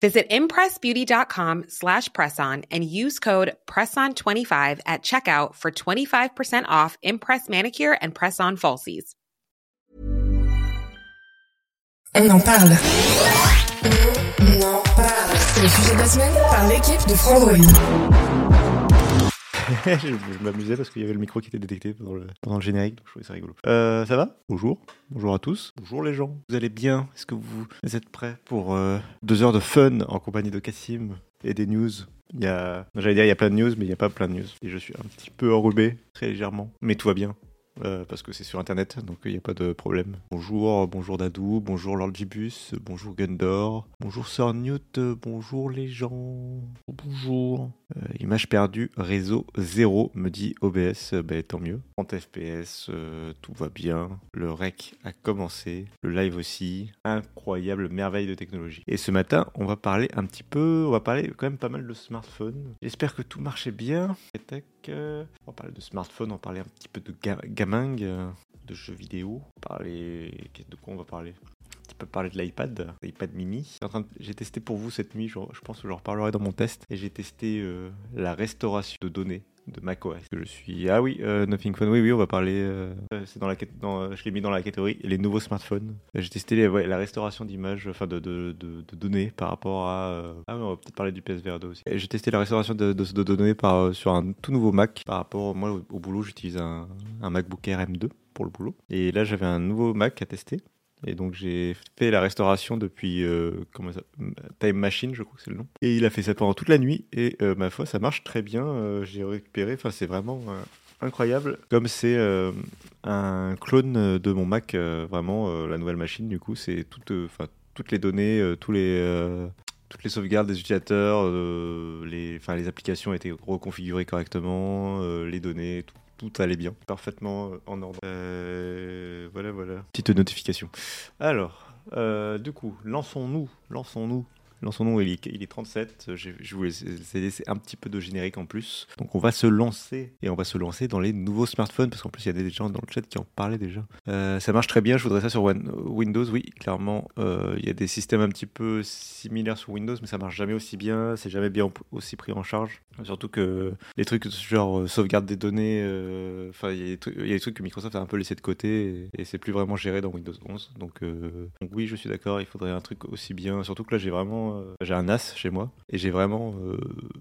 Visit impressbeauty.com slash presson and use code PRESSON25 at checkout for 25% off Impress Manicure and Press-On Falsies. On en parle. On en parle. C'est le sujet de la semaine par l'équipe de. je, m'amusais parce qu'il y avait le micro qui était détecté pendant le, pendant le générique, donc je trouvais ça rigolo. Euh, ça va? Bonjour. Bonjour à tous. Bonjour les gens. Vous allez bien? Est-ce que vous êtes prêts pour euh, deux heures de fun en compagnie de Cassim et des news? Il y a, j'allais dire, il y a plein de news, mais il n'y a pas plein de news. Et je suis un petit peu enrhumé, très légèrement. Mais tout va bien. Euh, parce que c'est sur internet, donc il n'y a pas de problème. Bonjour, bonjour Dadou, bonjour Lord Gibus, bonjour Gundor, bonjour Sir Newt, bonjour les gens, bonjour. Euh, image perdue, réseau zéro, me dit OBS, euh, bah, tant mieux. 30 FPS, euh, tout va bien. Le rec a commencé, le live aussi. Incroyable merveille de technologie. Et ce matin, on va parler un petit peu, on va parler quand même pas mal de smartphones. J'espère que tout marchait bien. Et tac, on va parler de smartphone, on va parler un petit peu de ga- gaming, euh, de jeux vidéo. Parler, de quoi on va parler? Un petit peu parler de l'iPad, l'iPad mini. J'ai testé pour vous cette nuit, je, je pense que j'en reparlerai dans mon test. Et j'ai testé euh, la restauration de données de macOS. Je suis ah oui, euh, Nothing Phone. Oui oui, on va parler. euh, euh, c'est dans la je l'ai mis dans la catégorie les nouveaux smartphones. J'ai testé la restauration d'images, enfin de, données par rapport à. Ah oui, on va peut-être parler du PSVR 2 aussi. J'ai testé la restauration de, données par sur un tout nouveau Mac par rapport moi au, boulot. J'utilise un, un MacBook Air M2 pour le boulot. Et là j'avais un nouveau Mac à tester. Et donc j'ai fait la restauration depuis euh, Time Machine, je crois que c'est le nom. Et il a fait ça pendant toute la nuit et euh, ma foi, ça marche très bien. Euh, j'ai récupéré, enfin c'est vraiment incroyable. Comme c'est un clone de mon Mac, vraiment la nouvelle machine. Du coup, c'est toutes, les données, tous les toutes les sauvegardes des utilisateurs, les, les applications étaient reconfigurées correctement, les données, tout, tout allait bien, parfaitement euh, en ordre. Euh, voilà, voilà. Petite notification. Alors, euh, du coup, lançons-nous, lançons-nous. Lançons-nous, il est, il est 37, j'ai- je vous laisse laisser un petit peu de générique en plus. Donc on va se lancer, et on va se lancer dans les nouveaux smartphones, parce qu'en plus il y a des gens dans le chat qui en parlaient déjà. Euh, ça marche très bien, je voudrais ça sur Windows, oui, clairement. euh, Il y a des systèmes un petit peu similaires sur Windows, mais ça marche jamais aussi bien, c'est jamais bien aussi pris en charge. Surtout que les trucs genre euh, sauvegarde des données, enfin il y, a des trucs- que Microsoft a un peu laissé de côté, et, et c'est plus vraiment géré dans Windows 11. Donc, donc oui, je suis d'accord, il faudrait un truc aussi bien, surtout que là j'ai vraiment, euh, j'ai un NAS chez moi, et j'ai vraiment, euh,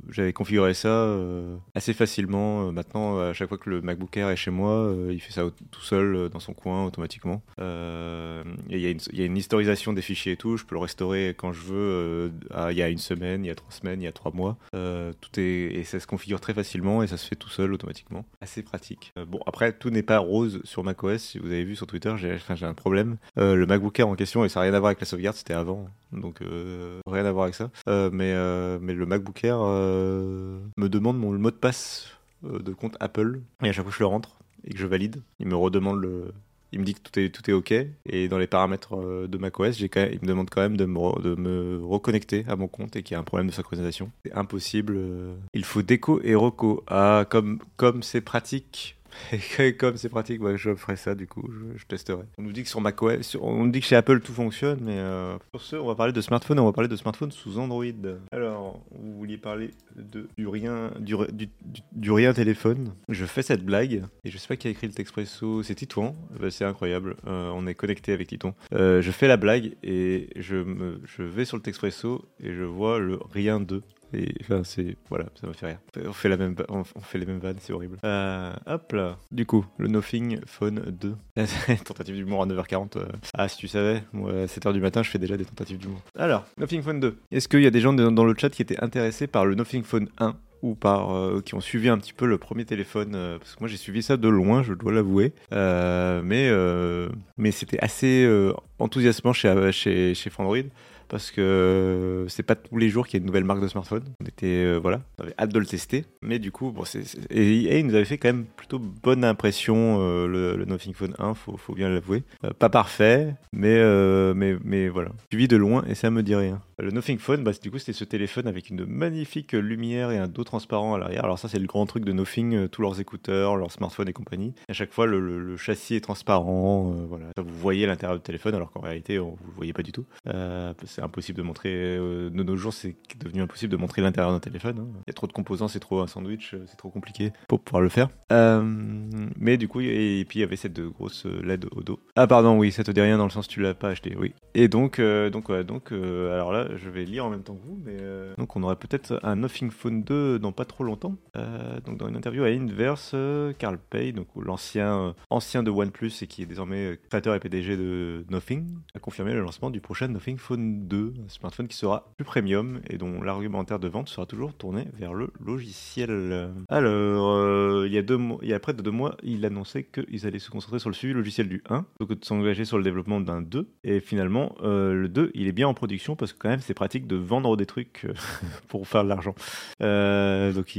j'avais configuré ça euh, assez facilement. Maintenant, à chaque fois que le MacBook Air est chez moi, il fait ça tout seul dans son coin automatiquement. Il y, a une- historisation des fichiers et tout. Je peux le restaurer quand je veux. il y a une semaine, il y a trois semaines, il y a trois mois. Tout est et ça se configure très facilement et ça se fait tout seul automatiquement. Assez pratique. Bon, après, tout n'est pas rose sur macOS. Si vous avez vu sur Twitter, j'ai un problème. Le MacBook Air en question, et ça n'a rien à voir avec la sauvegarde, c'était avant. Donc, euh, rien à voir avec ça. Euh, mais, euh, mais le MacBook Air euh, me demande mon mot de passe euh, de compte Apple. Et à chaque fois que je le rentre et que je valide, il me redemande le. Il me dit que tout est, tout est OK. Et dans les paramètres de macOS, quand il me demande quand même de me, de me reconnecter à mon compte et qu'il y a un problème de synchronisation. C'est impossible. Il faut déco et reco. Ah, comme comme c'est pratique. Et comme c'est pratique, je ferai ça du coup, je, testerai. On nous dit que sur macOS, sur- on nous dit que chez Apple tout fonctionne, mais euh, pour ce, on va parler de smartphone, on va parler de smartphone sous Android. Alors, vous vouliez parler de, du rien, du, du, rien téléphone. Je fais cette blague et je sais pas qui a écrit le Texpresso, c'est Titouan. Bah, c'est incroyable, euh, on est connecté avec Titon. Euh, je fais la blague et je me, je vais sur le Texpresso et je vois le rien 2. Et enfin, c'est. Voilà, ça me fait rire. On fait, la même, on fait les mêmes vannes, c'est horrible. Euh, hop là. Du coup, le Nothing Phone 2. tentative d'humour à 9h40. euh. Ah, si tu savais, moi, à 7h du matin, je fais déjà des tentatives d'humour. Alors, Nothing Phone 2. Est-ce qu'il y a des gens dans le chat qui étaient intéressés par le Nothing Phone 1 ou par euh, qui ont suivi un petit peu le premier téléphone parce que moi j'ai suivi ça de loin je dois l'avouer Euh, mais mais c'était assez enthousiasmant chez chez chez parce que c'est pas tous les jours qu'il y a une nouvelle marque de smartphone. On était voilà, on avait hâte de le tester, mais du coup bon c'est et, il nous avait fait quand même plutôt bonne impression le, le, Nothing Phone 1, faut, faut bien l'avouer. pas parfait, mais mais mais voilà, suivi de loin et ça me dit rien. Le Nothing Phone, bah, du coup, c'était ce téléphone avec une magnifique lumière et un dos transparent à l'arrière. Alors ça, c'est le grand truc de Nothing, euh, tous leurs écouteurs, leurs smartphones et compagnie. À chaque fois, le, châssis est transparent. Euh, voilà, vous voyez l'intérieur du téléphone, alors qu'en réalité, on, vous le voyez pas du tout. Euh, c'est impossible de montrer. de nos jours, c'est devenu impossible de montrer l'intérieur d'un téléphone. Hein. Il y a trop de composants, c'est trop un sandwich, c'est trop compliqué pour pouvoir le faire. mais du coup, et, puis il y avait cette grosse LED au dos. Ah pardon, oui, ça te dit rien dans le sens tu l'as pas acheté, oui. Et donc, donc, donc, alors là, je vais lire en même temps que vous, mais euh, donc on aurait peut-être un Nothing Phone 2 dans pas trop longtemps. Euh, donc dans une interview à Inverse, euh, Carl Pay, donc l'ancien ancien de OnePlus et qui est désormais créateur et PDG de Nothing, a confirmé le lancement du prochain Nothing Phone 2, un smartphone qui sera plus premium et dont l'argumentaire de vente sera toujours tourné vers le logiciel. Alors, il y a deux il y a près de deux mois, il annonçait qu'ils allaient se concentrer sur le suivi logiciel du 1, donc de s'engager sur le développement d'un 2. Et finalement, le 2, il est bien en production parce que quand même c'est pratique de vendre des trucs euh, pour faire de l'argent. Euh, donc,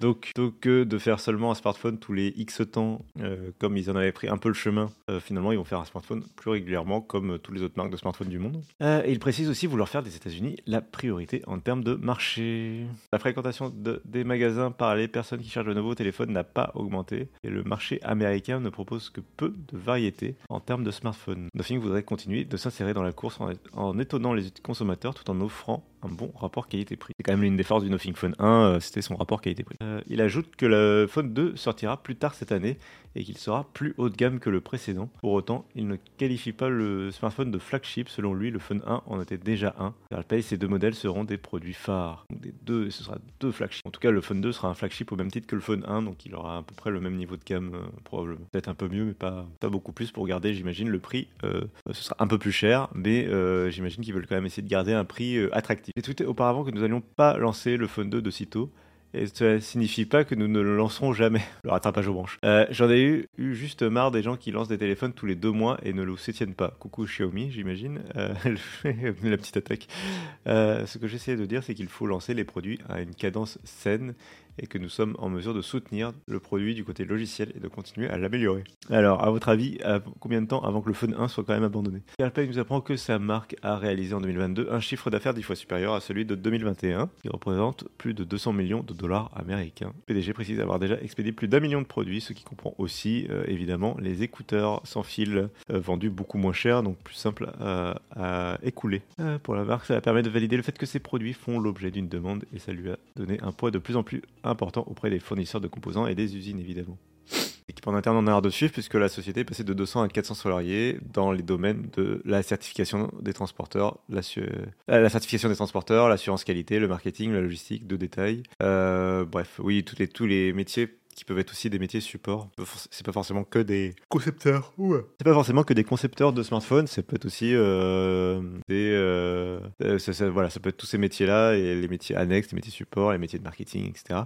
donc, plutôt que de faire seulement un smartphone tous les X temps, euh, comme ils en avaient pris un peu le chemin, finalement, ils vont faire un smartphone plus régulièrement, comme toutes les autres marques de smartphones du monde. et il précise aussi vouloir faire des États-Unis la priorité en termes de marché. La fréquentation des magasins par les personnes qui cherchent de nouveaux téléphones n'a pas augmenté et le marché américain ne propose que peu de variété en termes de smartphones. Nothing voudrait continuer de s'insérer dans la course en étonnant les consommateurs tout en offrant un bon rapport qualité-prix. C'est quand même l'une des forces du Nothing Phone 1, euh, c'était son rapport qualité-prix. Euh, il ajoute que le Phone 2 sortira plus tard cette année et qu'il sera plus haut de gamme que le précédent. Pour autant, il ne qualifie pas le smartphone de flagship. Selon lui, le Phone 1 en était déjà un. Car ces deux modèles seront des produits phares. Donc des deux, ce sera deux flagships. En tout cas, le Phone 2 sera un flagship au même titre que le Phone 1, donc il aura à peu près le même niveau de gamme, euh, probablement. Peut-être un peu mieux, mais pas, beaucoup plus pour garder, j'imagine, le prix. Ce sera un peu plus cher, mais j'imagine qu'ils veulent quand même essayer de garder un prix attractif. J'ai tweeté auparavant que nous n'allions pas lancer le Phone 2 de sitôt. Et ça signifie pas que nous ne le lancerons jamais, le rattrapage aux branches. Euh, j'en ai eu, juste marre des gens qui lancent des téléphones tous les deux mois et ne le soutiennent pas. Coucou Xiaomi, j'imagine. Euh, la petite attaque. Euh, ce que j'essaie de dire, c'est qu'il faut lancer les produits à une cadence saine et que nous sommes en mesure de soutenir le produit du côté logiciel et de continuer à l'améliorer. Alors, à votre avis, combien de temps avant que le Phone 1 soit quand même abandonné? Carpay nous apprend que sa marque a réalisé en 2022 un chiffre d'affaires dix fois supérieur à celui de 2021, qui représente plus de 200 millions de dollars américains. PDG précise avoir déjà expédié plus d'un million de produits, ce qui comprend aussi, euh, évidemment, les écouteurs sans fil euh, vendus beaucoup moins cher, donc plus simple à, à écouler. Euh, pour la marque, ça permet de valider le fait que ces produits font l'objet d'une demande et ça lui a donné un poids de plus en plus important auprès des fournisseurs de composants et des usines évidemment. L'équipe en interne en a l'air de suivre puisque la société est passée de 200 à 400 salariés dans les domaines de la certification des transporteurs, la, euh, la certification des transporteurs, l'assurance qualité, le marketing, la logistique, de détail. Euh, bref, oui, tous les métiers qui peuvent être aussi des métiers support. C'est pas forcément que des concepteurs. Ouais. C'est pas forcément que des concepteurs de smartphones. Ça peut être aussi euh, des. Euh, voilà, ça peut être tous ces métiers-là et les métiers annexes, les métiers support, les métiers de marketing, etc.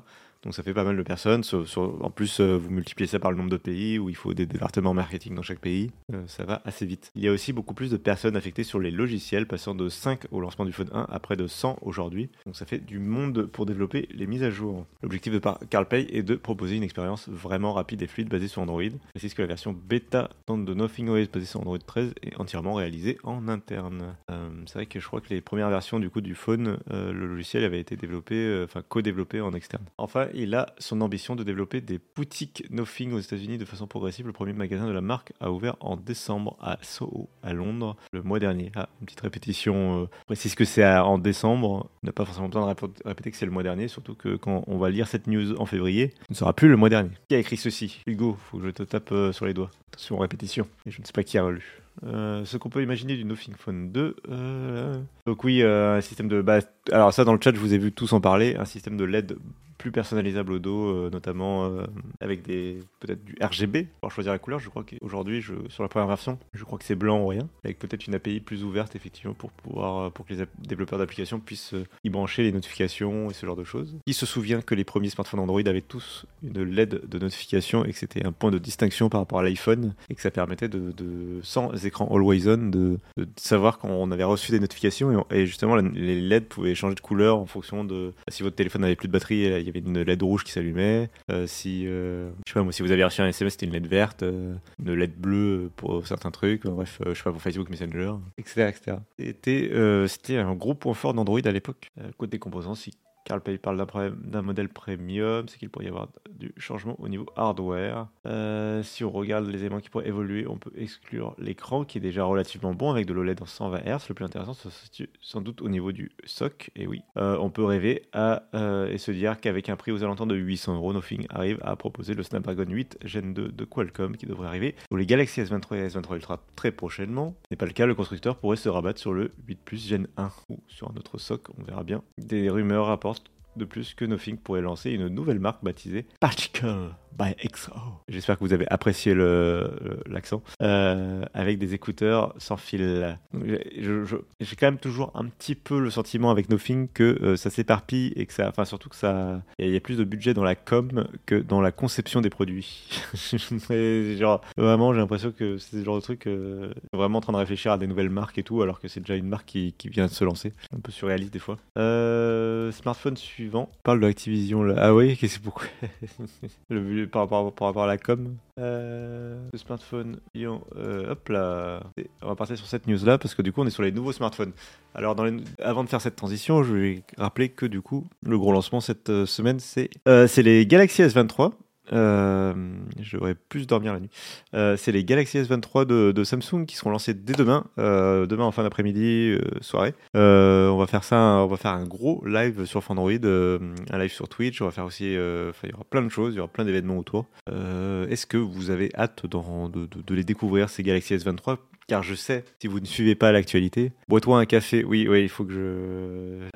Donc ça fait pas mal de personnes. en plus, euh, vous multipliez ça par le nombre de pays où il faut des départements marketing dans chaque pays. Euh, ça va assez vite. Il y a aussi beaucoup plus de personnes affectées sur les logiciels, passant de 5 au lancement du Phone 1 à près de 100 aujourd'hui. Donc ça fait du monde pour développer les mises à jour. L'objectif de CarlPay est de proposer une expérience vraiment rapide et fluide basée sur Android. précise que la version bêta de Nothing OS basée sur Android 13 est entièrement réalisée en interne. Euh, c'est vrai que je crois que les premières versions du coup du phone, le logiciel avait été développé, enfin co-développé en externe. Enfin, il a son ambition de développer des boutiques Nothing aux États-Unis de façon progressive. Le premier magasin de la marque a ouvert en décembre à Soho, à Londres, le mois dernier. Ah, une petite répétition. Euh, précise que c'est en décembre. On n'a pas forcément besoin de répéter que c'est le mois dernier, surtout que quand on va lire cette news en février, ce ne sera plus le mois dernier. Qui a écrit ceci? Hugo, faut que je te tape euh, sur les doigts. Attention, répétition. Je ne sais pas qui a relu. Euh, ce qu'on peut imaginer du Nothing Phone 2. Donc oui, un système de... Alors ça, dans le chat, je vous ai vu tous en parler. Un système de LED plus personnalisable au dos, notamment avec des peut-être du RGB pour choisir la couleur. Je crois qu'aujourd'hui, sur la première version, je crois que c'est blanc ou rien, avec peut-être une API plus ouverte effectivement pour pouvoir pour que les développeurs d'applications puissent y brancher les notifications et ce genre de choses. Qui se souvient que les premiers smartphones Android avaient tous une LED de notification et que c'était un point de distinction par rapport à l'iPhone et que ça permettait de, sans écran always on de, savoir quand on avait reçu des notifications et, justement les LED pouvaient changer de couleur en fonction de si votre téléphone n'avait plus de batterie il y avait une LED rouge qui s'allumait. Euh, si euh, je sais pas moi si vous avez reçu un SMS c'était une LED verte euh, une LED bleue pour certains trucs. Bref je sais pas pour Facebook Messenger etc etc c'était c'était un gros point fort d'Android à l'époque côté composants si Carl Pay parle d'un modèle premium, c'est qu'il pourrait y avoir du changement au niveau hardware. Euh, si on regarde les éléments qui pourraient évoluer, on peut exclure l'écran qui est déjà relativement bon avec de l'OLED en 120 Hz. Le plus intéressant, se situe sans doute au niveau du SOC. Et oui, euh, on peut rêver à, euh, et se dire qu'avec un prix aux alentours de 800 euros, Nothing arrive à proposer le Snapdragon 8 Gen 2 de Qualcomm qui devrait arriver sur les Galaxy S23 et S23 Ultra très prochainement. Ce n'est pas le cas, le constructeur pourrait se rabattre sur le 8 Plus Gen 1 ou sur un autre SOC, on verra bien. Des rumeurs rapportent de plus que Nothing pourrait lancer une nouvelle marque baptisée Particle by XO. J'espère que vous avez apprécié l'accent. Euh, avec des écouteurs sans fil. J'ai quand même toujours un petit peu le sentiment avec Nothing que euh, ça s'éparpille et que ça, enfin surtout que ça, il y, a plus de budget dans la com que dans la conception des produits. genre vraiment, j'ai l'impression que c'est ce genre de truc euh, vraiment en train de réfléchir à des nouvelles marques et tout, alors que c'est déjà une marque qui, vient de se lancer. Un peu surréaliste des fois. smartphone suivant. Parle de Activision là. Ah oui, qu'est-ce que c'est pourquoi le par, rapport à la com. Euh, le smartphone, euh, hop là. on va passer sur cette news là parce que du coup on est sur les nouveaux smartphones. Alors avant de faire cette transition, je vais rappeler que du coup le gros lancement cette euh, semaine c'est c'est les Galaxy S23 euh, je plus dormir la nuit. Euh, c'est les Galaxy S23 de, Samsung qui seront lancés dès demain, euh, demain en fin d'après-midi, soirée. on va faire ça, on va faire un gros live sur Android, un live sur Twitch. On va faire aussi, il y aura plein de choses, il y aura plein d'événements autour. Est-ce que vous avez hâte de, les découvrir ces Galaxy S23? Car je sais, si vous ne suivez pas l'actualité, bois-toi un café. Oui, oui, il faut que je.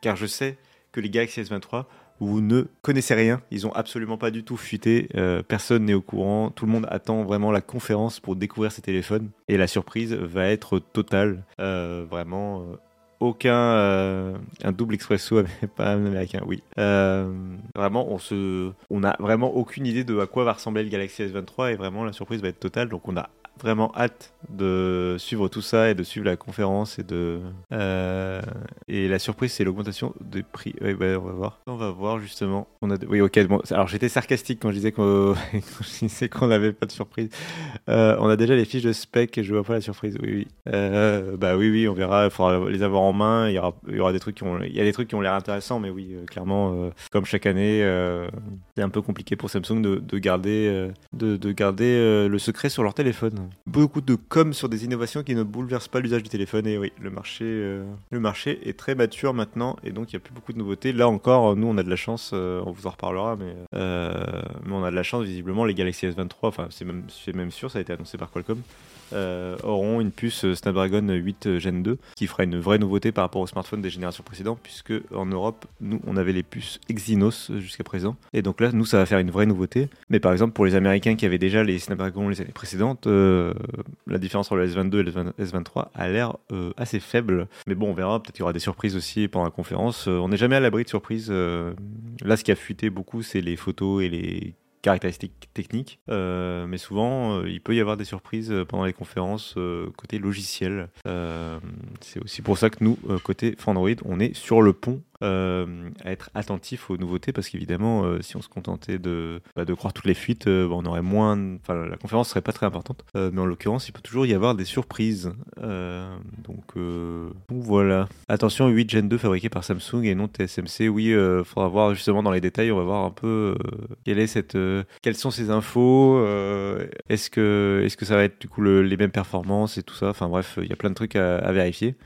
car je sais que les Galaxy S23 vous ne connaissez rien. Ils ont absolument pas du tout fuité. Euh, personne n'est au courant. Tout le monde attend vraiment la conférence pour découvrir ces téléphones. Et la surprise va être totale. Euh, vraiment. Euh, aucun un double expresso pas américain oui vraiment on se on a vraiment aucune idée de à quoi va ressembler le Galaxy S23 et vraiment la surprise va être totale donc on a vraiment hâte de suivre tout ça et de suivre la conférence et de euh, et la surprise c'est l'augmentation des prix. Bah, on va voir. On va voir justement. On a oui ok bon alors j'étais sarcastique quand je disais qu'on qu'on n'avait pas de surprise. Euh, on a déjà les fiches de spec et je vois pas la surprise. Oui oui. Euh, bah oui oui on verra. Il faudra les avoir en main. Il y aura il y aura des trucs qui ont il y a des trucs qui ont l'air intéressants mais oui clairement comme chaque année c'est un peu compliqué pour Samsung de garder de, de garder le secret sur leur téléphone beaucoup de com sur des innovations qui ne bouleversent pas l'usage du téléphone. Et oui, le marché, euh, le marché est très mature maintenant et donc il n'y a plus beaucoup de nouveautés. Là encore, nous on a de la chance, euh, on vous en reparlera, mais, euh, mais on a de la chance visiblement. Les Galaxy S23, enfin c'est même, même sûr, ça a été annoncé par Qualcomm. Euh, auront une puce Snapdragon 8 Gen 2 qui fera une vraie nouveauté par rapport aux smartphones des générations précédentes puisque en Europe nous on avait les puces Exynos jusqu'à présent. Et donc là nous ça va faire une vraie nouveauté. Mais par exemple pour les américains qui avaient déjà les Snapdragon les années précédentes euh, la différence entre le S22 et le S23 a l'air euh, assez faible. Mais bon on verra peut-être qu'il y aura des surprises aussi pendant la conférence. On n'est jamais à l'abri de surprises là ce qui a fuité beaucoup c'est les photos et les caractéristiques techniques, euh, mais souvent euh, il peut y avoir des surprises euh, pendant les conférences côté logiciel. c'est aussi pour ça que nous, côté Fandroid, on est sur le pont euh, à être attentif aux nouveautés parce qu'évidemment, euh, si on se contentait de, bah, de croire toutes les fuites, euh, on aurait moins. Enfin, la conférence serait pas très importante. mais en l'occurrence, il peut toujours y avoir des surprises. donc, voilà. Attention, 8 Gen 2 fabriqué par Samsung et non TSMC. Oui, faudra voir justement dans les détails. On va voir un peu quelle est cette, quelles sont ces infos. est-ce que, est-ce que ça va être du coup les mêmes performances et tout ça. Enfin bref, il y a plein de trucs à, vérifier.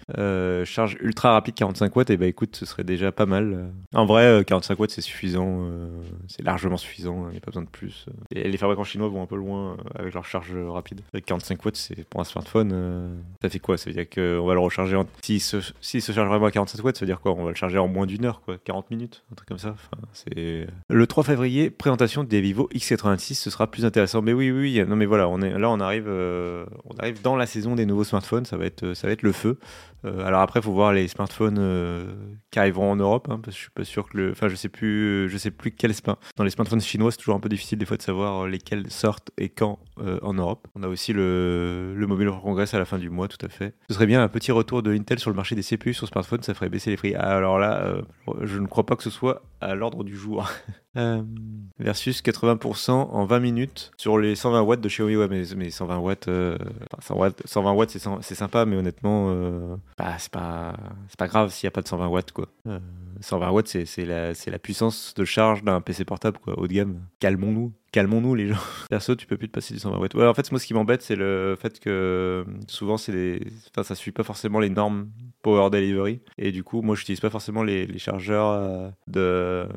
charge ultra rapide 45 watts. Et bah écoute, ce serait déjà pas mal. En vrai, euh, 45 watts, c'est suffisant. euh, c'est largement suffisant. Il n'y a pas besoin de plus. Et les fabricants chinois vont un peu loin euh, avec leur charge rapide. Avec 45 watts, c'est pour un smartphone. euh, ça fait quoi? Ça veut dire qu'on va le recharger en. S'il se, s'il se charge vraiment à 47 watts, ça veut dire quoi? On va le charger en moins d'une heure, quoi. 40 minutes, un truc comme ça. Enfin, c'est. Le 3 février, présentation des Vivo X86. Ce sera plus intéressant. Mais oui, oui. Non, mais voilà, on est, là, on arrive, euh, on arrive dans la saison des nouveaux smartphones. Ça va être, ça va être le feu. Euh, alors après, il faut voir les smartphones euh, qui arriveront en Europe, hein, parce que je suis pas sûr que le, enfin, je sais plus, je sais plus quels sma- Dans les smartphones chinois, c'est toujours un peu difficile des fois de savoir euh, lesquels sortent et quand euh, en Europe. On a aussi le, le Mobile World Congress à la fin du mois, tout à fait. Ce serait bien un petit retour de Intel sur le marché des CPU sur smartphone, ça ferait baisser les prix. Alors là, euh, je ne crois pas que ce soit à l'ordre du jour. Euh, versus 80% en 20 minutes sur les 120 watts de Xiaomi. Ouais, mais, mais 120 watts, euh, enfin, 100 watts, 120 watts, c'est sympa, mais honnêtement, euh, bah, c'est pas, pas grave s'il n'y a pas de 120 watts, quoi. Euh, 120 watts, c'est la, la puissance de charge d'un PC portable, quoi, haut de gamme. Calmons-nous. Calmons-nous les gens. Perso, tu peux plus te passer du 120 watts. Ouais, en fait, moi, ce qui m'embête, c'est le fait que souvent, c'est des... enfin, ça suit pas forcément les normes Power Delivery. Et du coup, moi, j'utilise pas forcément les, chargeurs euh, de.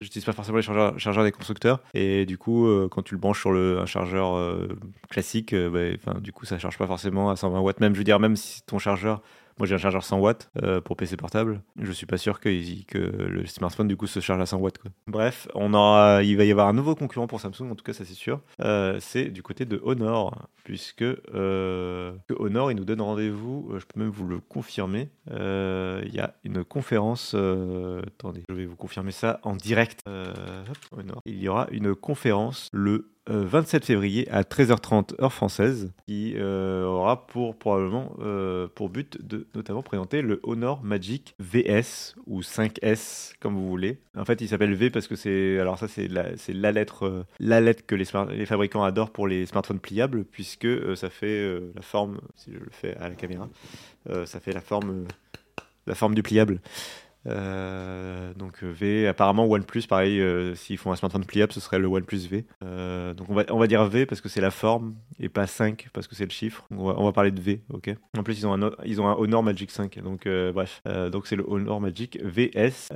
J'utilise pas forcément les chargeurs, des constructeurs. Et du coup, euh, quand tu le branches sur le, un chargeur euh, classique, euh, bah, enfin, du coup, ça charge pas forcément à 120 watts. Même, je veux dire, même si ton chargeur moi j'ai un chargeur 100 watts euh, pour PC portable. Je suis pas sûr que, le smartphone du coup se charge à 100 watts. Quoi. Bref, on il va y avoir un nouveau concurrent pour Samsung, en tout cas ça c'est sûr. Euh, c'est du côté de Honor, puisque euh, Honor il nous donne rendez-vous, je peux même vous le confirmer. Il y a une conférence, attendez, je vais vous confirmer ça en direct. Hop, Honor. Il y aura une conférence le 27 février à 13h30 heure française qui euh, aura pour probablement euh, pour but de notamment présenter le Honor Magic VS ou 5S comme vous voulez. En fait, il s'appelle V parce que c'est alors ça c'est la c'est la lettre euh, la lettre que les, les fabricants adorent pour les smartphones pliables puisque euh, ça fait euh, la forme si je le fais à la caméra euh, ça fait la forme euh, la forme du pliable. Euh, donc euh, V, apparemment OnePlus, pareil, euh, s'ils font un smartphone pliable, ce serait le OnePlus V. Donc on va, on va dire V parce que c'est la forme et pas 5 parce que c'est le chiffre. On va, on va parler de V, ok. En plus ils ont un, ils ont un Honor Magic 5, donc bref. Donc c'est le Honor Magic VS.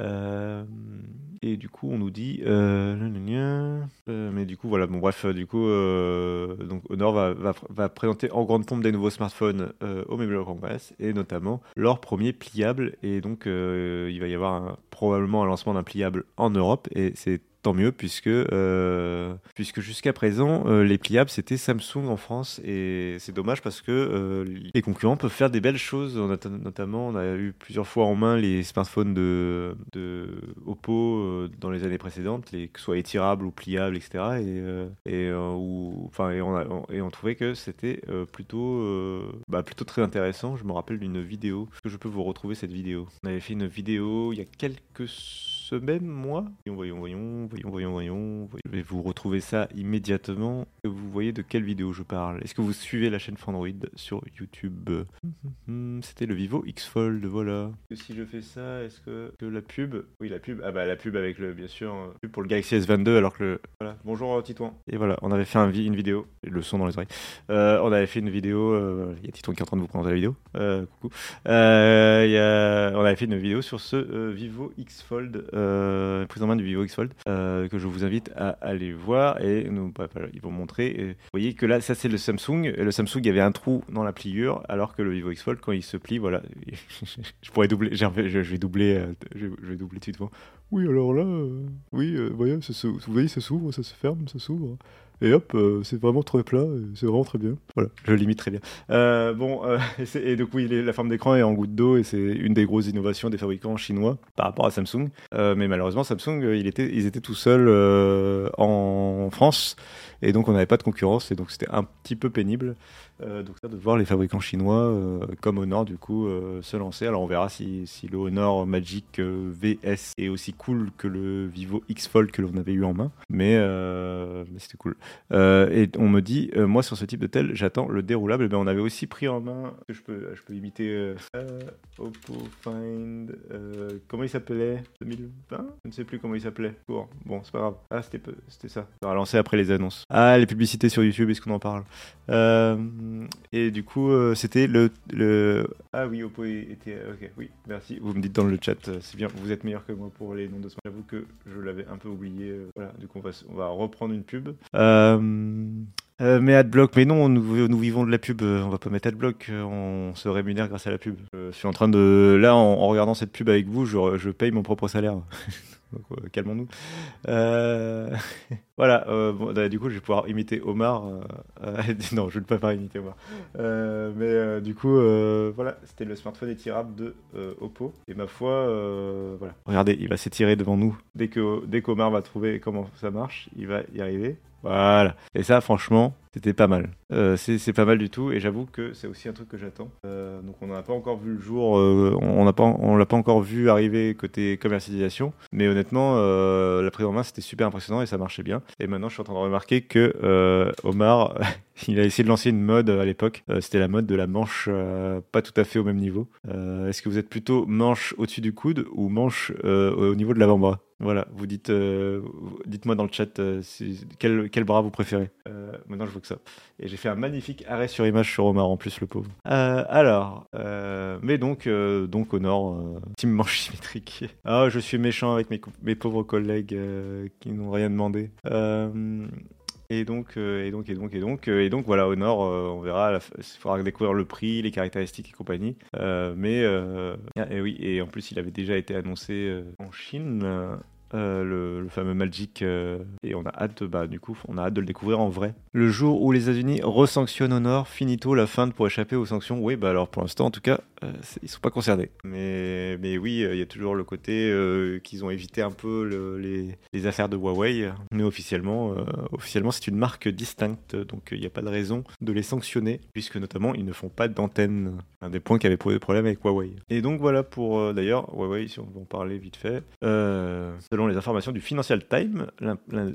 Et du coup on nous dit, mais du coup voilà, bon bref, du coup donc Honor va, va, présenter en grande pompe des nouveaux smartphones au Mobile Congress et notamment leur premier pliable et donc euh, il va y avoir probablement un lancement d'un pliable en Europe et c'est tant mieux puisque euh, puisque jusqu'à présent euh, les pliables c'était Samsung en France. Et c'est dommage parce que euh, les concurrents peuvent faire des belles choses. Notamment on a eu plusieurs fois en main les smartphones de, Oppo dans les années précédentes que ce soit étirables ou pliables etc et, on trouvait que c'était plutôt bah, plutôt très intéressant. Je me rappelle d'une vidéo. Est-ce que je peux vous retrouver cette vidéo? On avait fait une vidéo il y a quelques semaines mois. Voyons voyons voyons voyons voyons voyons. Je vais vous retrouver ça immédiatement. Vous voyez de quelle vidéo je parle? Est-ce que vous suivez la chaîne Fandroid sur YouTube? C'était le Vivo X Fold voilà. Si je fais ça est-ce que, la pub? Oui la pub. Ah bah la pub avec le bien sûr euh, pour le Galaxy S22 alors que le voilà. Bonjour Titouan. Et voilà on avait fait une vidéo. Le son dans les oreilles. Euh, on avait fait une vidéo euh, il y a Titouan qui est en train de vous présenter la vidéo. Euh, coucou. Euh, on avait fait une vidéo sur ce euh, Vivo X Fold, euh, prise en main du Vivo X Fold, euh, que je vous invite à aller voir. Et nous, bah, ils vont montrer. Vous voyez que là, ça c'est le Samsung. Et le Samsung, il y avait un trou dans la pliure, alors que le Vivo X Fold, quand il se plie, voilà, je pourrais doubler. Je, vais doubler. euh, Je, vais doubler tout de suite. Oui, alors là, euh, oui, vous voyez, ça s'ouvre, ça se ferme, ça s'ouvre. Et hop, euh, c'est vraiment très plat, c'est vraiment très bien. Voilà, je limite très bien. Euh, bon, euh, et, et donc oui, la forme d'écran est en goutte d'eau et c'est une des grosses innovations des fabricants chinois par rapport à Samsung. Euh, mais malheureusement, Samsung, euh, il était, ils étaient tout seuls euh, en France et donc on n'avait pas de concurrence et donc c'était un petit peu pénible. Euh, de voir les fabricants chinois euh, comme Honor du coup euh, se lancer. Alors on verra si, si le Honor Magic VS est aussi cool que le Vivo X Fold que l'on avait eu en main, mais, c'était cool. Et on me dit, moi sur ce type de tel, j'attends le déroulable. Eh ben, on avait aussi pris en main, je peux, je peux imiter Oppo Find, comment il s'appelait? 2020 Je ne sais plus comment il s'appelait. Bon, c'est pas grave. Ah, c'était ça. Ça va lancer après les annonces. Ah, les publicités sur YouTube, est-ce qu'on en parle? Euh, Et du coup, euh, c'était le, le. Ah oui, Oppo était. Ok, oui, merci. Vous me dites dans le chat, euh, c'est bien, vous êtes meilleur que moi pour les noms de smartphones. J'avoue que je l'avais un peu oublié. euh, voilà, du coup, on va, reprendre une pub. Euh, euh, mais Adblock, mais non, nous, vivons de la pub, euh, on va pas mettre Adblock, euh, on se rémunère grâce à la pub. Je suis en train de. Là, en, regardant cette pub avec vous, je paye mon propre salaire. Donc, euh, calmons-nous. Euh, voilà, euh, bon, bah, du coup, je vais pouvoir imiter Omar. non, je ne peux pas imiter Omar. Euh, mais du coup, voilà, c'était le smartphone étirable de Oppo. Et ma foi, voilà. Regardez, il va s'étirer devant nous. Dès que dès qu'Omar va trouver comment ça marche, il va y arriver. Voilà. Et ça, franchement, c'était pas mal. Euh, c'est pas mal du tout. Et j'avoue que c'est aussi un truc que j'attends. Euh, donc on n'a pas encore vu le jour. euh, on n'a pas, on l'a pas encore vu arriver côté commercialisation. Mais honnêtement, la prise en main c'était super impressionnant et ça marchait bien. Et maintenant, je suis en train de remarquer que Omar, il a essayé de lancer une mode à l'époque. Euh, c'était la mode de la manche euh, pas tout à fait au même niveau. Euh, Est-ce que vous êtes plutôt manche au-dessus du coude ou manche euh, au niveau de l'avant-bras? Voilà, vous dites, euh, dites-moi dans le chat euh, quel, quel bras vous préférez. Euh, maintenant, je vois que ça. Et j'ai fait un magnifique arrêt sur image sur Omar en plus, le pauvre. Euh, alors, euh, mais donc, euh, donc au nord, euh, team manche symétrique. Ah, je suis méchant avec mes, mes pauvres collègues euh, qui n'ont rien demandé. Euh, et donc, et donc, et donc, et donc, euh, et donc, voilà, au nord, euh, on verra. Il faudra découvrir le prix, les caractéristiques et compagnie. Mais, et oui, et en plus, il avait déjà été annoncé en Chine. Euh, le, fameux Magic euh, et on a hâte bah du coup on a hâte de le découvrir en vrai. Le jour où les États-Unis resanctionnent au nord finito la fin pour échapper aux sanctions. Oui bah alors pour l'instant en tout cas euh, ils sont pas concernés. Mais mais oui euh, il y a toujours le côté qu'ils ont évité un peu le- les, les affaires de Huawei. Mais officiellement officiellement c'est une marque distincte. Donc il n'y a pas de raison de les sanctionner puisque notamment ils ne font pas d'antenne. Un des points qui avait posé problème avec Huawei. Et donc voilà pour d'ailleurs Huawei si on veut en parler vite fait selon les informations du Financial Times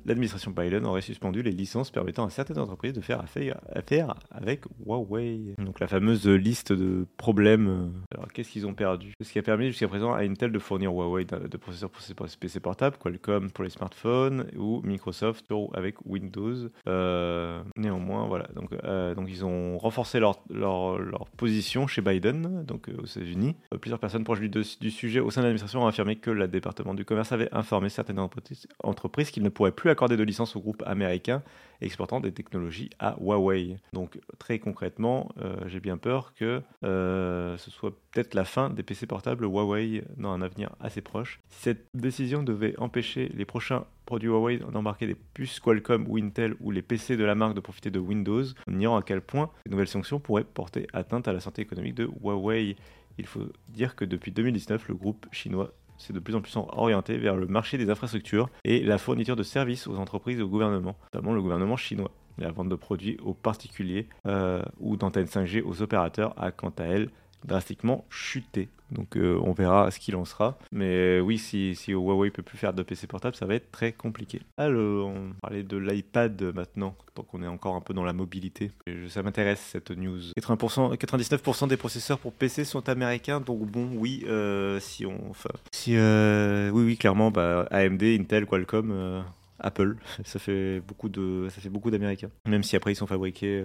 l'administration Biden aurait suspendu les licences permettant à certaines entreprises de faire affaire, avec Huawei. Donc la fameuse liste de problèmes euh, alors qu'est-ce qu'ils ont perdu? Ce qui a permis jusqu'à présent à Intel de fournir Huawei de, processeurs pour ses PC portables Qualcomm pour les smartphones ou Microsoft avec Windows euh, néanmoins voilà. Donc, euh, donc ils ont renforcé leur, leur, position chez Biden donc aux États-Unis. Plusieurs personnes proches du, du sujet au sein de l'administration ont affirmé que le département du commerce avait informé certaines entreprises, qu'ils ne pourraient plus accorder de licence au groupe américain exportant des technologies à Huawei. Donc très concrètement, euh, j'ai bien peur que euh, ce soit peut-être la fin des PC portables Huawei dans un avenir assez proche. Si cette décision devait empêcher les prochains produits Huawei d'embarquer des puces Qualcomm ou Intel ou les PC de la marque de profiter de Windows, on ignore à quel point ces nouvelles sanctions pourraient porter atteinte à la santé économique de Huawei. Il faut dire que depuis 2019, le groupe chinois s'est de plus en plus orienté vers le marché des infrastructures et la fourniture de services aux entreprises et au gouvernement, notamment le gouvernement chinois. La vente de produits aux particuliers euh, ou d'antennes 5G aux opérateurs a quant à elle drastiquement chuté. Donc euh, on verra ce qu'il en sera. Mais oui, si, si Huawei peut plus faire de PC portable, ça va être très compliqué. Alors, on parlait de l'iPad maintenant, tant qu'on est encore un peu dans la mobilité. Ça m'intéresse cette news. 80%, 99% des processeurs pour PC sont américains, donc bon, oui, euh, si on... Enfin, si, euh, oui, oui, clairement, bah, AMD, Intel, Qualcomm... euh, Apple, ça fait beaucoup de, ça fait beaucoup d'Américains. Même si après ils sont fabriqués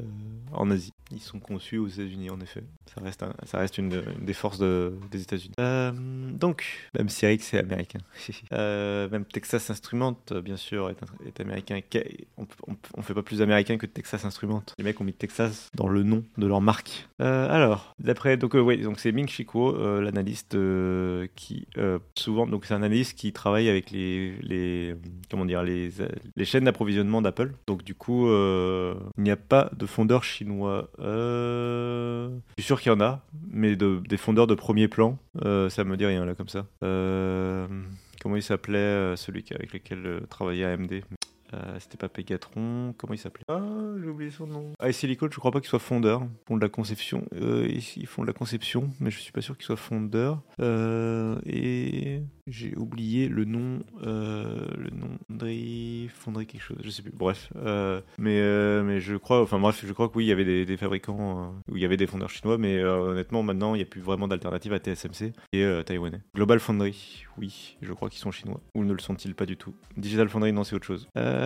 euh, en Asie. Ils sont conçus aux États-Unis, en effet. Ça reste, ça reste une, des forces de- des États-Unis. Euh, donc, même Eric c'est américain. Euh, même Texas Instruments, bien sûr, est, américain. On, on fait pas plus américain que Texas Instruments. Les mecs ont mis Texas dans le nom de leur marque. Alors, d'après, donc, ouais, c'est Ming euh, l'analyste qui souvent, donc c'est un analyste qui travaille avec les, comment dire, les, chaînes d'approvisionnement d'Apple. Donc du coup, il n'y a pas de fondeur chinois. Euh, je suis sûr qu'il y en a, mais de- des fondeurs de premier plan, euh, ça me dit rien là comme ça. Euh, comment il s'appelait celui avec lequel travaillait AMD Euh, C'était pas Pegatron. Comment il s'appelait? Ah, j'ai oublié son nom. Ah, et Silicon, je crois pas qu'ils soient fondeurs. Ils font de la conception. Euh, ils font de la conception, mais je suis pas sûr qu'ils soient fondeurs. Euh, et j'ai oublié le nom. Le nom. Fonderie. Fonderie quelque chose. Je sais plus. Bref. Mais, mais je crois. Enfin, bref, je crois que oui, il y avait des, des fabricants où il y avait des fondeurs chinois, mais honnêtement, maintenant, il n'y a plus vraiment d'alternative à TSMC et taïwanais. Global Foundry, oui, je crois qu'ils sont chinois. Ou ne le sont-ils pas du tout? Digital Foundry, non, c'est autre chose. Euh,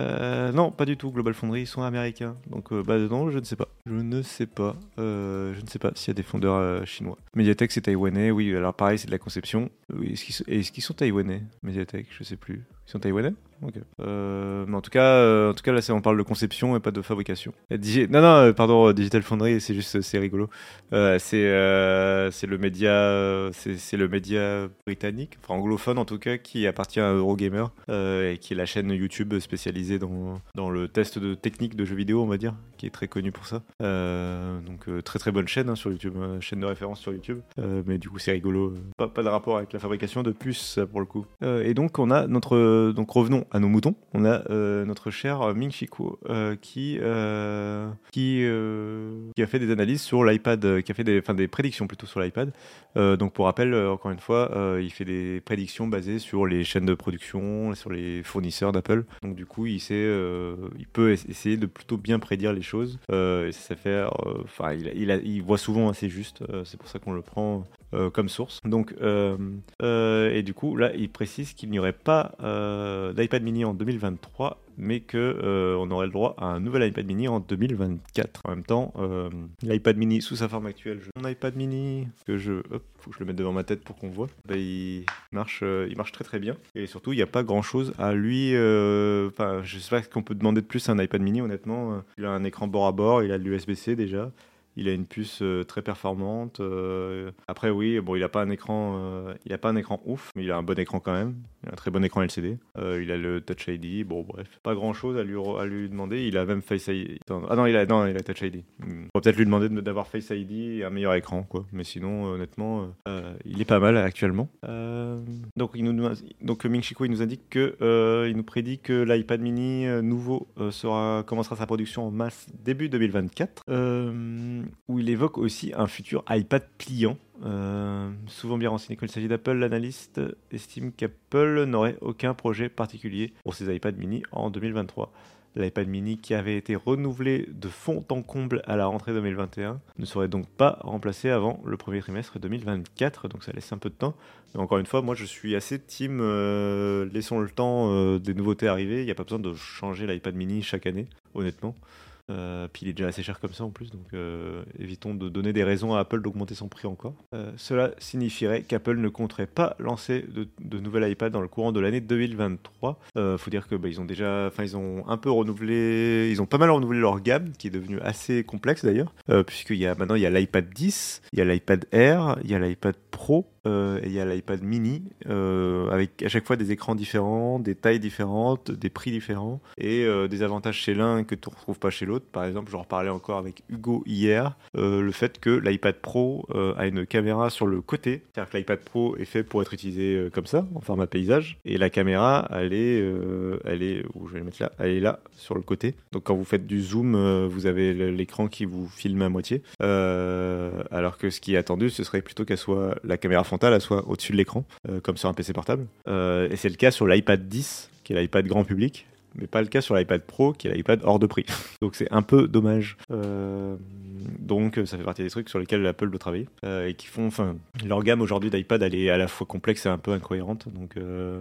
non, pas du tout. Global Foundry, ils sont américains. Donc, euh, bah, non, je ne sais pas. Je ne sais pas. Euh, je ne sais pas s'il y a des fondeurs euh, chinois. Mediatek, c'est taïwanais. Oui, alors pareil, c'est de la conception. Oui, Est-ce qu'ils sont, sont taïwanais Mediatek, je sais plus. Ils sont taïwanais? Euh, en tout cas, euh, en tout cas là, on parle de conception et pas de fabrication. Non, non, euh, pardon, Digital Foundry, c'est juste, c'est rigolo. C'est, c'est le média, c'est, le média britannique, enfin anglophone en tout cas, qui appartient à Eurogamer et qui est la chaîne YouTube spécialisée dans, dans le test de technique de jeux vidéo, on va dire, qui est très connue pour ça. Donc très très bonne chaîne hein, sur YouTube, chaîne de référence sur YouTube. Mais du coup, c'est rigolo. Pas, de rapport avec la fabrication de puces pour le coup. Et donc on a notre, donc revenons à nos moutons. On a euh, notre cher Ming euh, qui euh, qui qui a fait des analyses sur l'iPad, qui a fait des, des prédictions plutôt sur l'iPad. Donc pour rappel, encore une fois, il fait des prédictions basées sur les chaînes de production, sur les fournisseurs d'Apple. Donc du coup, il sait, il peut es- essayer de plutôt bien prédire les choses. Ça Enfin, il, il, voit souvent assez juste. c'est pour ça qu'on le prend comme source. Donc et du coup, là, il précise qu'il n'y aurait pas euh, Mini en 2023 mais que euh, on aurait le droit à un nouvel iPad mini en 2024. En même temps, euh, l'iPad mini sous sa forme actuelle, je- mon iPad mini que je, faut que je le mette devant ma tête pour qu'on voit, bah, il marche, euh, il marche très très bien. Et surtout, il n'y a pas grand chose à lui. Enfin, je sais pas ce qu'on peut demander de plus à un iPad mini, honnêtement. Il a un écran bord à bord, il a de l'USB-C déjà. Il a une puce euh, très performante. euh, Après, oui, bon, il a pas un écran, euh, il a pas un écran ouf, mais il a un bon écran quand même. Il a un très bon écran LCD. Il a le Touch ID. Bon, bref, pas grand chose à lui demander. Il a même Face ID. Ah non, il a non, il a Touch ID. Hmm. On va peut-être lui demander de- d'avoir Face ID et un meilleur écran, quoi. Mais sinon, honnêtement, il est pas mal actuellement. Donc, il nous, donc Ming il nous indique que il nous prédit que l'iPad Mini nouveau commencera sa production en masse début 2024. Euh, où il évoque aussi un futur iPad pliant. Euh, souvent bien renseigné quand il s'agit d'Apple, l'analyste estime qu'Apple n'aurait aucun projet particulier pour ses iPad mini en 2023. L'iPad mini qui avait été renouvelé de fond en comble à la rentrée 2021 ne serait donc pas remplacé avant le premier trimestre 2024, donc ça laisse un peu de temps. Mais encore une fois, moi je suis assez team, euh, laissons le temps euh, des nouveautés arriver, il n'y a pas besoin de changer l'iPad mini chaque année, honnêtement. Euh, puis il est déjà assez cher comme ça en plus, donc euh, évitons de donner des raisons à Apple d'augmenter son prix encore. Euh, cela signifierait qu'Apple ne compterait pas lancer de, de nouvel iPad dans le courant de l'année 2023. Euh, faut dire que bah, ils ont déjà, enfin ils ont un peu renouvelé, ils ont pas mal renouvelé leur gamme, qui est devenue assez complexe d'ailleurs, puisqu'il y a maintenant il y a l'iPad 10, il y a l'iPad Air, il y a l'iPad Pro. Euh, et il y a l'iPad mini euh, avec à chaque fois des écrans différents, des tailles différentes, des prix différents et euh, des avantages chez l'un que tu ne retrouves pas chez l'autre. Par exemple, j'en reparlais encore avec Hugo hier, le fait que l'iPad Pro a une caméra sur le côté, c'est-à-dire que l'iPad Pro est fait pour être utilisé comme ça, en format paysage, et la caméra, elle est, elle est, où je vais mettre là, elle est là sur le côté. Donc quand vous faites du zoom, vous avez l'écran qui vous filme à moitié, alors ce qui est attendu, ce serait plutôt qu'elle soit la caméra frontale, elle soit au-dessus de l'écran, euh, comme sur un PC portable. Euh, et c'est le cas sur l'iPad 10, qui est l'iPad grand public, mais pas le cas sur l'iPad Pro, qui est l'iPad hors de prix. Donc c'est un peu dommage. Euh, donc ça fait partie des trucs sur lesquels Apple doit travailler euh, et qui font, enfin, leur gamme aujourd'hui d'iPad elle est à la fois complexe et un peu incohérente. Donc, euh,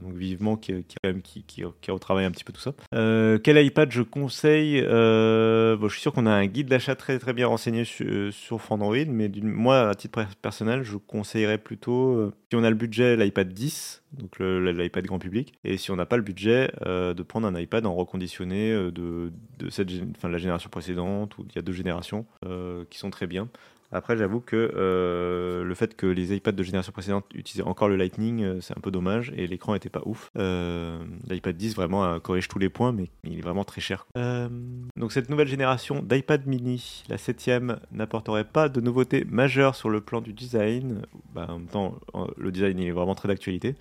donc vivement qui, qui, qui, qui, qui retravaille un petit peu tout ça. Euh, quel iPad je conseille euh, bon, Je suis sûr qu'on a un guide d'achat très très bien renseigné sur, sur Android, mais moi à titre personnel, je conseillerais plutôt euh, si on a le budget l'iPad 10 donc l'iPad grand public. Et si on n'a pas le budget, euh, de prendre un iPad en reconditionné euh, de, cette, la génération précédente ou il y a deux générations euh, qui sont très bien. Après, j'avoue que euh, le fait que les iPads de génération précédente utilisaient encore le Lightning, euh, c'est un peu dommage et l'écran était pas ouf. Euh, L'iPad 10 vraiment corrige tous les points, mais il est vraiment très cher. Donc cette nouvelle génération d'iPad mini, la septième, n'apporterait pas de nouveautés majeures sur le plan du design. Bah, en même temps, le design est vraiment très d'actualité.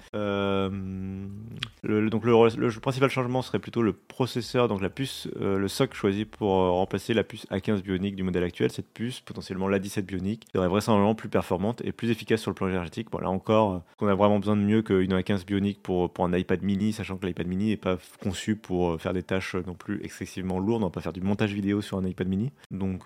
Le, donc le, principal changement serait plutôt le processeur, donc la puce, euh, le SOC choisi pour euh, remplacer la puce A15 bionique du modèle actuel. Cette puce, potentiellement l'A17 bionique, serait vraisemblablement plus performante et plus efficace sur le plan énergétique. Bon, là encore, on a vraiment besoin de mieux qu'une A15 bionique pour, pour un iPad mini, sachant que l'iPad mini n'est pas conçu pour faire des tâches non plus excessivement lourdes. On va pas faire du montage vidéo sur un iPad mini. Donc.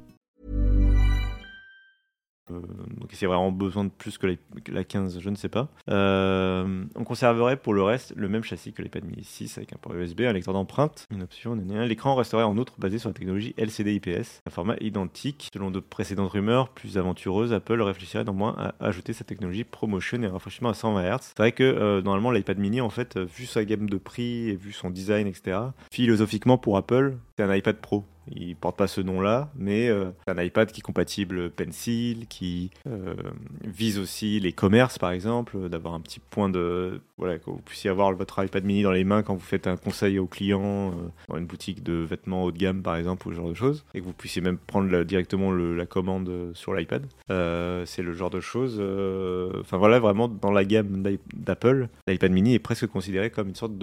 Euh, donc c'est vraiment besoin de plus que la, 15, je ne sais pas. Euh, on conserverait pour le reste le même châssis que l'iPad mini 6 avec un port USB, un lecteur d'empreinte, une option. L'écran resterait en outre basé sur la technologie LCD IPS, un format identique. Selon de précédentes rumeurs plus aventureuses, Apple réfléchirait néanmoins à ajouter cette technologie promotion et rafraîchissement à 120 Hz. C'est vrai que euh, normalement l'iPad mini, en fait, vu sa gamme de prix et vu son design, etc., philosophiquement pour Apple, c'est un iPad Pro. Il porte pas ce nom-là, mais euh, un iPad qui est compatible Pencil, qui euh, vise aussi les commerces, par exemple, d'avoir un petit point de voilà que vous puissiez avoir votre iPad mini dans les mains quand vous faites un conseil au client euh, dans une boutique de vêtements haut de gamme, par exemple, ou ce genre de choses, et que vous puissiez même prendre directement la commande sur l'iPad. c'est le genre de choses. Enfin voilà, vraiment dans la gamme d'Apple, l'iPad mini est presque considéré comme une sorte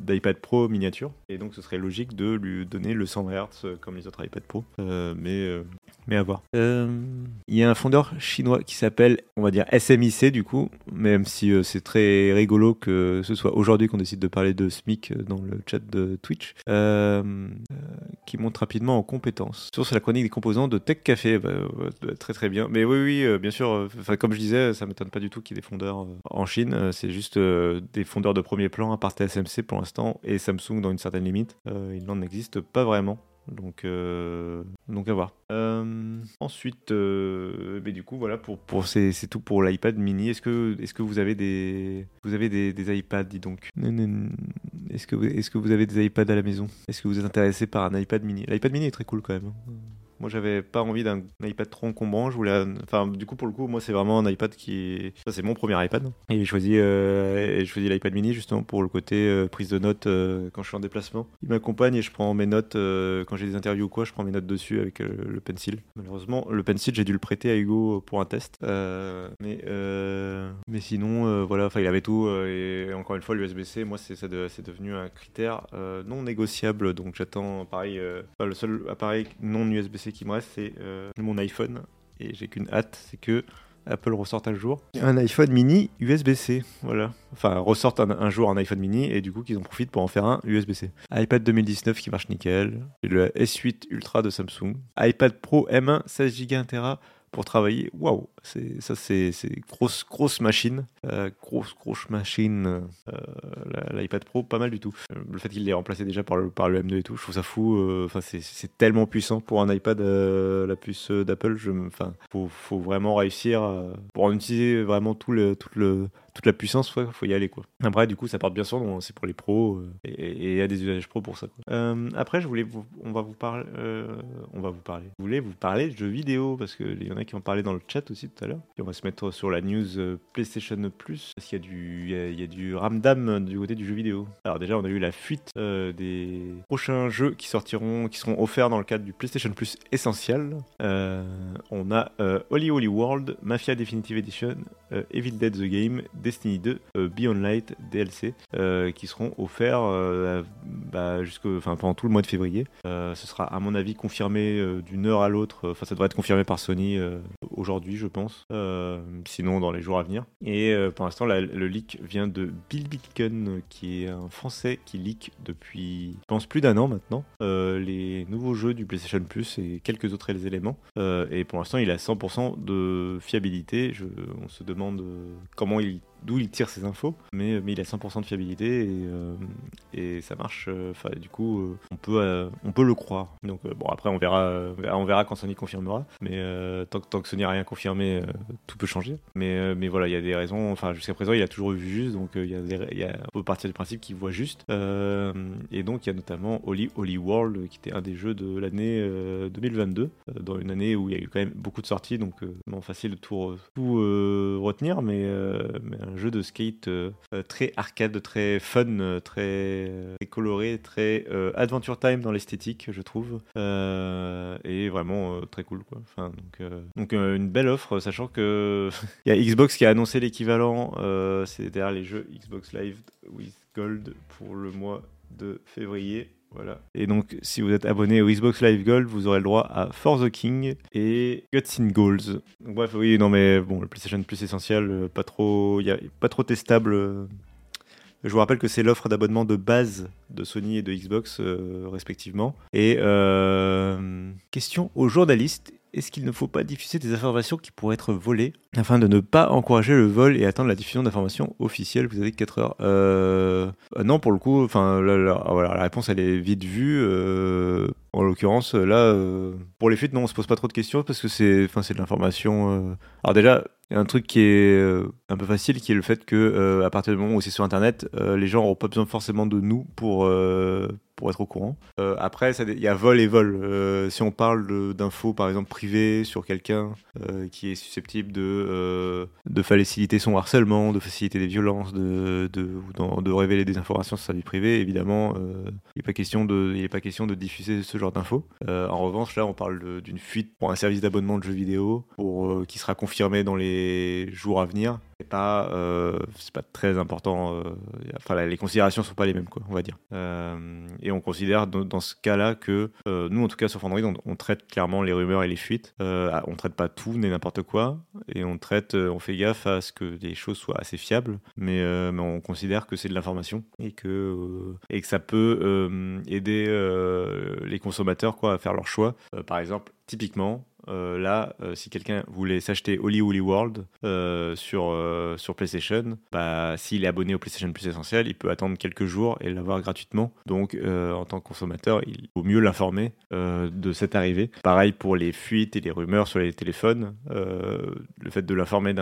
d'iPad Pro miniature, et donc ce serait logique de lui donner le 100 Hz comme les autres iPad Pro. Euh, mais, euh, mais à voir. Euh, il y a un fondeur chinois qui s'appelle, on va dire SMIC du coup, même si c'est très rigolo que ce soit aujourd'hui qu'on décide de parler de SMIC dans le chat de Twitch, qui monte rapidement en compétences. Sur la chronique des composants de Tech Café, bah, très très bien. Mais oui, oui, bien sûr, comme je disais, ça m'étonne pas du tout qu'il y ait des fondeurs en Chine. C'est juste des fondeurs de premier plan, à part TSMC pour l'instant, et Samsung dans une certaine limite. il n'en existe pas vraiment. Donc, euh, donc à voir. Euh, ensuite, euh, du coup, voilà, pour, pour c'est, tout pour l'iPad mini. Est-ce que, est-ce que vous avez des, vous avez des, des iPads, dis donc? Est-ce que, est-ce que vous avez des iPads à la maison? Est-ce que vous êtes intéressé par un iPad mini? L'iPad mini est très cool quand même. Moi, j'avais pas envie d'un iPad trop encombrant. Je voulais, enfin, du coup, pour le coup, moi, c'est vraiment un iPad qui, ça, c'est mon premier iPad. Et j'ai choisi, euh, choisi l'iPad Mini justement pour le côté euh, prise de notes euh, quand je suis en déplacement. Il m'accompagne et je prends mes notes quand j'ai des interviews ou quoi. Je prends mes notes dessus avec le pencil. Malheureusement, le pencil, j'ai dû le prêter à Hugo pour un test. mais, mais sinon, voilà, enfin, il avait tout. et encore une fois, l'USB-C, moi, c'est, c'est devenu un critère non négociable. Donc, j'attends, pareil, le seul appareil non USB-C qui me reste, c'est euh, mon iPhone. Et j'ai qu'une hâte, c'est que Apple ressorte un jour un iPhone mini USB-C. Voilà. Enfin, ressorte un, jour un iPhone mini et du coup qu'ils en profitent pour en faire un USB-C. iPad 2019 qui marche nickel. Le S8 Ultra de Samsung. iPad Pro M1 16 Go 1 Tera pour travailler. Waouh! C'est ça, c'est grosse grosse machine, euh, grosse grosse machine. euh, L'iPad Pro, pas mal du tout. Euh, Le fait qu'il l'ait remplacé déjà par le par le M2 et tout, je trouve ça fou. euh, Enfin, c'est c'est tellement puissant pour un iPad, euh, la puce euh, d'Apple. Je, enfin, faut faut vraiment réussir euh, pour en utiliser vraiment tout le tout le toute la puissance, il faut y aller quoi. Après, du coup, ça porte bien nom, hein, c'est pour les pros euh, et il y a des usages pros pour ça. Euh, après, je voulais vous, on va vous parler, euh, on va vous parler. Je vous parler de jeux vidéo parce que il y en a qui en parlaient dans le chat aussi l'heure. Et on va se mettre sur la news euh, PlayStation Plus parce qu'il y a du, du ramdam du côté du jeu vidéo. Alors déjà, on a eu la fuite euh, des prochains jeux qui sortiront, qui seront offerts dans le cadre du PlayStation Plus Essential. Euh, on a Holy Holy World, Mafia Definitive Edition, Evil Dead the Game, Destiny 2, euh, Beyond Light DLC, qui seront offerts bah, pendant tout le mois de février. Ce sera à mon avis confirmé d'une heure à l'autre. Enfin, ça devrait être confirmé par Sony aujourd'hui, je pense. Euh, sinon, dans les jours à venir. Et euh, pour l'instant, le leak vient de Bill Bitken, qui est un Français qui leak depuis, pense, plus d'un an maintenant, euh, les nouveaux jeux du PlayStation Plus et quelques autres éléments. Et pour l'instant, il a 100% de fiabilité. On se demande comment il d'où il tire ses infos, mais, il a 100% de fiabilité et, euh, ça marche. euh, Enfin, du coup, euh, on peut, le croire. Donc bon, après on verra, on verra, quand Sony confirmera. Mais tant, que- Sony n'a rien confirmé, tout peut changer. Mais, voilà, il y a des raisons. Enfin, jusqu'à présent, il a toujours vu juste, donc il y on peut partir du principe qu'il voit juste. Et donc il y a notamment Holy World, qui était un des jeux de l'année euh, 2022, euh, dans une année où il y a eu quand même beaucoup de sorties, donc facile de tout, retenir, mais un jeu de skate euh, euh, très arcade, très fun, euh, très, coloré, très adventure time dans l'esthétique, je trouve, et vraiment très cool. Quoi. Donc donc une belle offre, sachant que il y a Xbox qui a annoncé l'équivalent, c'est derrière les jeux Xbox Live with Gold pour le mois de février. Voilà. Et donc, si vous êtes abonné au Xbox Live Gold, vous aurez le droit à For the King et Guts in Goals. Bref, oui, non, mais bon, le PlayStation Plus essentiel, euh, pas trop, pas trop testable. euh. Je vous rappelle que c'est l'offre d'abonnement de base de Sony et de Xbox, euh, respectivement. Et euh, question aux journalistes est-ce qu'il ne faut pas diffuser des informations qui pourraient être volées afin de ne pas encourager le vol et attendre la diffusion d'informations officielles? Vous avez 4 heures. Euh, euh, non, pour le coup, enfin, la, la- voilà, la réponse elle est vite vue. euh, en l'occurrence, là, euh, pour les fuites, non, on se pose pas trop de questions parce que c'est, de l'information. euh. Alors déjà, il y a un truc qui est euh, un peu facile, qui est le fait que euh, à partir du moment où c'est sur Internet, euh, les gens n'auront pas besoin forcément de nous pour euh, pour être au courant. Euh, après, il y a vol et vol. Euh, si on parle d'infos, par exemple privées sur quelqu'un euh, qui est susceptible de euh, de faciliter son harcèlement, de faciliter des violences, de de, de révéler des informations sur sa vie privée, évidemment, euh, il n'est pas pas question de diffuser ce genre d'infos. Euh, en revanche, là, on parle d'une fuite pour un service d'abonnement de jeux vidéo euh, qui sera confirmé dans les jours à venir. C'est pas, euh, c'est pas très important. euh, enfin, les considérations sont pas les mêmes, quoi, on va dire. Euh, et on considère dans, ce cas-là que nous, en tout cas sur Android, on, traite clairement les rumeurs et les fuites. Ah, on traite pas tout, ni n'importe quoi, et on traite, on fait gaffe à ce que les choses soient assez fiables, mais, on considère que c'est de l'information et que et que ça peut aider les consommateurs quoi à faire leur choix. Par exemple, typiquement. Euh, là, euh, si quelqu'un voulait s'acheter Holy Holy World euh, sur, sur PlayStation, bah, s'il est abonné au PlayStation Plus Essentiel, il peut attendre quelques jours et l'avoir gratuitement. Donc, en tant que consommateur, il vaut mieux l'informer de cette arrivée. Pareil pour les fuites et les rumeurs sur les téléphones. le fait de l'informer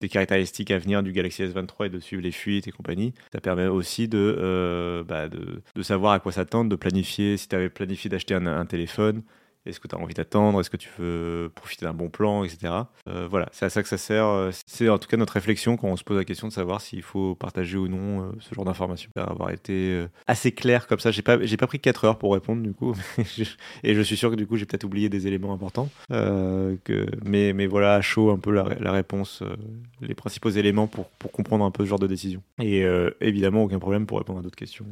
des caractéristiques à venir du Galaxy S23 et de suivre les fuites et compagnie, ça permet aussi de, bah, de, savoir à quoi s'attendre, de planifier. Si tu avais planifié d'acheter un téléphone, est-ce que tu as envie d'attendre? Est-ce que tu veux profiter d'un bon plan, etc. Euh, voilà, c'est à ça que ça sert. Euh, C'est en tout cas notre réflexion quand on se pose la question de savoir s'il faut partager ou non euh, ce genre d'informations. Avoir été assez clair comme ça. J'ai pas, pas pris 4 heures pour répondre du coup, et je suis sûr que du coup j'ai peut-être oublié des éléments importants. Mais, mais voilà, à chaud un peu la, la réponse, les principaux éléments pour, pour comprendre un peu ce genre de décision. Et évidemment, aucun problème pour répondre à d'autres questions.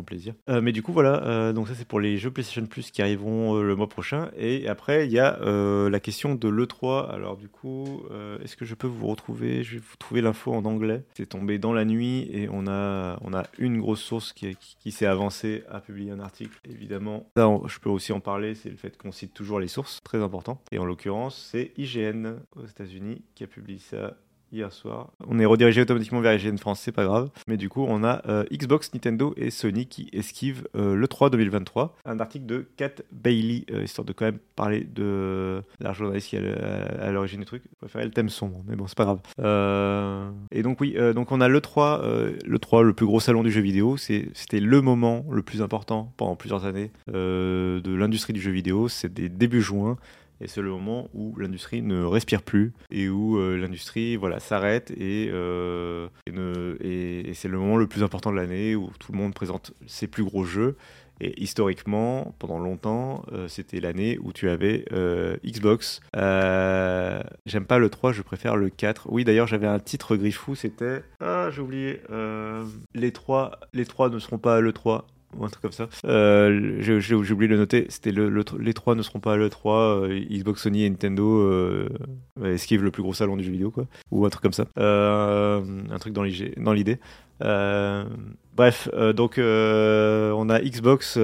Un plaisir. Euh, mais du coup, voilà, euh, donc ça c'est pour les jeux PlayStation Plus qui arriveront euh, le mois prochain. Et après, il y a la question de l'E3. Alors, du coup, est-ce que je peux vous retrouver? Je vais vous trouver l'info en anglais. C'est tombé dans la nuit et on a, on a une grosse source qui, qui, qui s'est avancée à publier un article, évidemment. Ça, on- je peux aussi en parler, c'est le fait qu'on cite toujours les sources, très important. Et en l'occurrence, c'est IGN aux États-Unis qui a publié ça hier soir. On est redirigé automatiquement vers IGN France, c'est pas grave. Mais du coup, on a euh, Xbox, Nintendo et Sony qui esquivent euh, le 3 2023. Un article de Kat Bailey, euh, histoire de quand même parler de la journaliste qui est à l'origine du truc. Je préférais le thème sombre, mais bon, c'est pas grave. Et donc oui, donc on a le 3, euh, le 3, le plus gros salon du jeu vidéo. C'était le moment le plus important pendant plusieurs années de l'industrie du jeu vidéo. C'est des début juin. Et c'est le moment où l'industrie ne respire plus et où euh, l'industrie voilà, s'arrête et, euh, et, c'est le moment le plus important de l'année où tout le monde présente ses plus gros jeux. Et historiquement, pendant longtemps, euh, c'était l'année où tu avais Xbox. J'aime pas le 3, je préfère le 4. Oui, d'ailleurs, j'avais un titre griffou, c'était... Ah, j'ai oublié. les, 3, les 3 ne seront pas à l'E3 ou un truc comme ça. Euh, j'ai oublié de noter. C'était le, le- les trois ne seront pas à l'E3. euh, Xbox, Sony et Nintendo euh, esquivent le plus gros salon du jeu vidéo, quoi. Ou un truc comme ça. Euh, un truc dans dans l'idée. Bref, donc on a Xbox,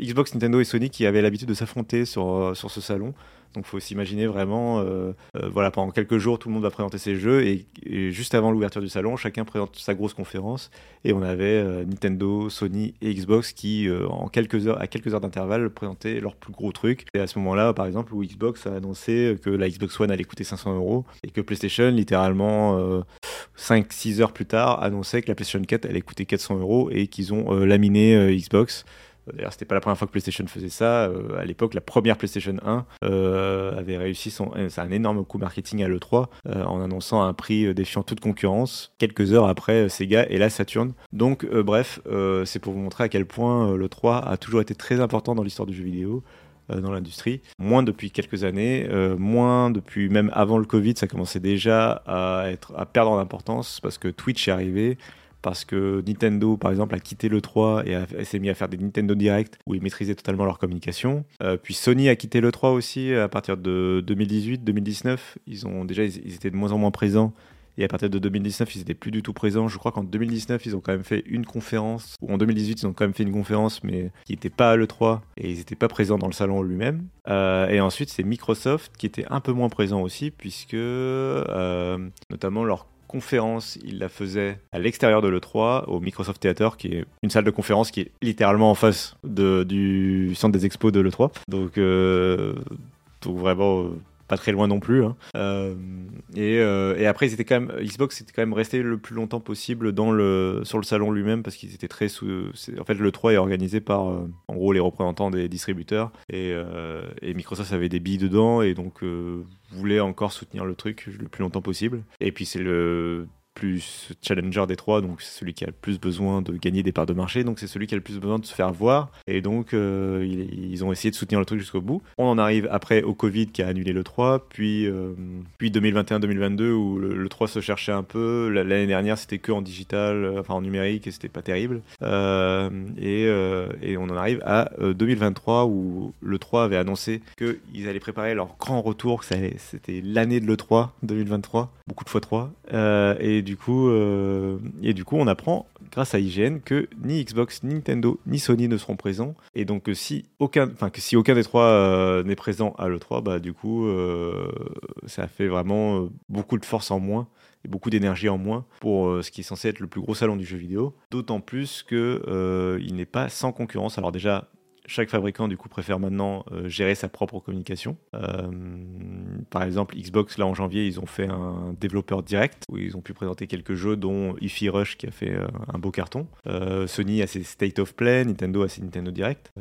Xbox, Nintendo et Sony qui avaient l'habitude de s'affronter sur, sur ce salon. Donc faut s'imaginer vraiment, euh, euh, voilà, pendant quelques jours, tout le monde va présenter ses jeux et, juste avant l'ouverture du salon, chacun présente sa grosse conférence et on avait euh, Nintendo, Sony et Xbox qui, à quelques heures d'intervalle, présentaient leurs plus gros trucs. Et à ce moment-là, par exemple, où Xbox a annoncé que la Xbox One allait coûter 500 euros et que PlayStation, littéralement, euh, 5-6 heures plus tard, annonçait que la PlayStation 4 allait coûter 400 euros et qu'ils ont laminé Xbox. D'ailleurs, c'était pas la première fois que PlayStation faisait ça. Euh, à l'époque, la première PlayStation 1 euh, avait réussi son, euh, c'est un énorme coup marketing à l'E3 euh, en annonçant un prix euh, défiant toute concurrence quelques heures après euh, Sega et la Saturn. Donc, euh, bref, euh, c'est pour vous montrer à quel point euh, l'E3 a toujours été très important dans l'histoire du jeu vidéo euh, dans l'industrie. Moins depuis quelques années, euh, moins depuis même avant le Covid, ça commençait déjà à, être, à perdre en importance parce que Twitch est arrivé, parce que Nintendo, par exemple, a quitté le 3 et, s'est mis à faire des Nintendo Direct où ils maîtrisaient totalement leur communication. Euh, puis Sony a quitté le 3 aussi à partir de 2018-2019. Ils ont déjà ils, étaient de moins en moins présents. Et à partir de 2019, ils étaient plus du tout présents. Je crois qu'en 2019, ils ont quand même fait une conférence. Ou en 2018, ils ont quand même fait une conférence, mais qui n'était pas à l'E3. Et ils n'étaient pas présents dans le salon lui-même. Euh, et ensuite, c'est Microsoft qui était un peu moins présent aussi, puisque euh, notamment leur conférence, ils la faisaient à l'extérieur de l'E3, au Microsoft Theater, qui est une salle de conférence qui est littéralement en face de, du centre des expos de l'E3. Donc, euh, donc vraiment euh, pas très loin non plus. hein. Euh, et, euh, et après, ils étaient quand même, Xbox était quand même resté le plus longtemps possible dans le, sur le salon lui-même parce qu'ils étaient très sous. En fait, le 3 est organisé par, euh, en gros, les représentants des distributeurs et, Microsoft avait des billes dedans et donc voulait encore soutenir le truc le plus longtemps possible. Et puis, c'est le plus challenger des trois, donc celui qui a le plus besoin de gagner des parts de marché, donc c'est celui qui a le plus besoin de se faire voir, et donc euh, ils, ont essayé de soutenir le truc jusqu'au bout. On en arrive après au Covid qui a annulé le 3, puis, euh, puis 2021-2022 où le, le 3 se cherchait un peu, La- l'année dernière c'était que en digital, euh, enfin en numérique, et c'était pas terrible, et, et on en arrive à euh, 2023 où le 3 avait annoncé qu'ils allaient préparer leur grand retour, que c'était l'année de l'E3 2023, beaucoup de fois 3, euh, et coup, euh, et du coup, on apprend grâce à IGN que ni Xbox, ni Nintendo, ni Sony ne seront présents, et donc que si aucun, des trois euh, n'est présent à l'E3, bah du coup, euh, ça fait vraiment euh, beaucoup de force en moins et beaucoup d'énergie en moins pour euh, ce qui est censé être le plus gros salon du jeu vidéo. D'autant plus que euh, il n'est pas sans concurrence. Alors déjà, chaque fabricant du coup préfère maintenant euh, gérer sa propre communication. Euh, par exemple, Xbox là en janvier, ils ont fait un développeur direct où ils ont pu présenter quelques jeux, dont Ify Rush qui a fait euh, un beau carton. Sony a ses State of Play, Nintendo a ses Nintendo Direct.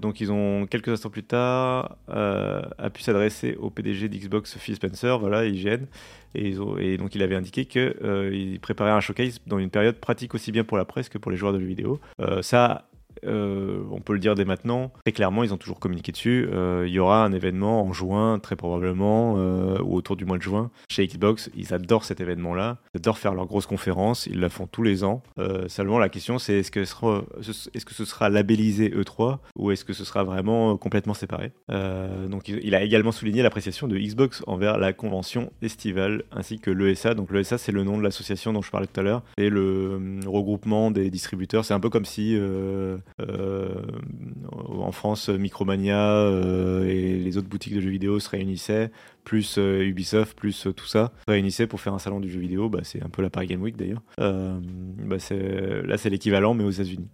Donc ils ont quelques instants plus tard a pu s'adresser au PDG d'Xbox Phil Spencer, voilà IGN. Et, donc il avait indiqué qu'il préparaient un showcase dans une période pratique aussi bien pour la presse que pour les joueurs de jeux vidéo. Ça euh, on peut le dire dès maintenant, très clairement, ils ont toujours communiqué dessus. Euh, il y aura un événement en juin, très probablement, euh, ou autour du mois de juin, chez Xbox. Ils adorent cet événement-là. Ils adorent faire leurs grosses conférences. Ils la font tous les ans. seulement, la question, c'est est-ce que, ce sera, labellisé E3 ou est-ce que ce sera vraiment complètement séparé? Donc, il a également souligné l'appréciation de Xbox envers la convention estivale ainsi que l'ESA. Donc, l'ESA, c'est le nom de l'association dont je parlais tout à l'heure. Et le regroupement des distributeurs. C'est un peu comme si en France, Micromania euh, et les autres boutiques de jeux vidéo se réunissaient plus euh, Ubisoft, plus euh, tout ça, réunissaient pour faire un salon du jeu vidéo. Bah, c'est un peu la Paris Game Week d'ailleurs. Euh, bah, là, c'est l'équivalent, mais aux États-Unis.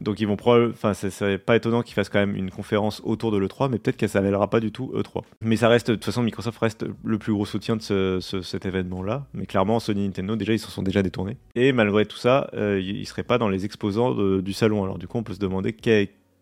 donc, ils vont Enfin, c'est pas étonnant qu'ils fassent quand même une conférence autour de l'E3, mais peut-être qu'elle s'appellera pas du tout E3. Mais ça reste, de toute façon, Microsoft reste le plus gros soutien de cet événement-là. Mais clairement, Sony Nintendo, déjà, ils se sont déjà détournés. Et malgré tout ça, ils seraient pas dans les exposants du salon. Alors, du coup, on peut se demander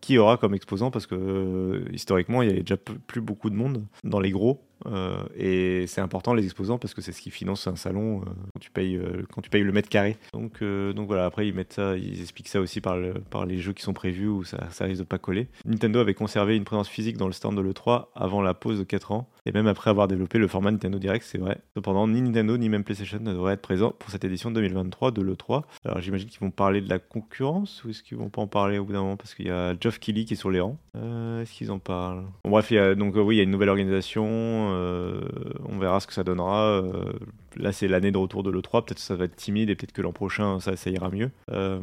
qui aura comme exposant parce que euh, historiquement il y avait déjà plus beaucoup de monde dans les gros euh, et c'est important les exposants parce que c'est ce qui finance un salon euh, quand, tu payes, euh, quand tu payes le mètre carré. Donc, donc voilà, après ils mettent ça, ils expliquent ça aussi par, le, par les jeux qui sont prévus où ça, risque de pas coller. Nintendo avait conservé une présence physique dans le stand de l'E3 avant la pause de 4 ans et même après avoir développé le format Nintendo Direct, c'est vrai. Cependant, ni Nintendo ni même PlayStation ne devraient être présents pour cette édition 2023 de l'E3. Alors j'imagine qu'ils vont parler de la concurrence ou est-ce qu'ils vont pas en parler au bout d'un moment? Parce qu'il y a Geoff Keighley qui est sur les rangs. est-ce qu'ils en parlent? Bon, Bref, donc oui, il y a une nouvelle organisation on verra ce que ça donnera. Euh, là, c'est l'année de retour de l'E3. Peut-être que ça va être timide et peut-être que l'an prochain, ça, ça ira mieux. Euh,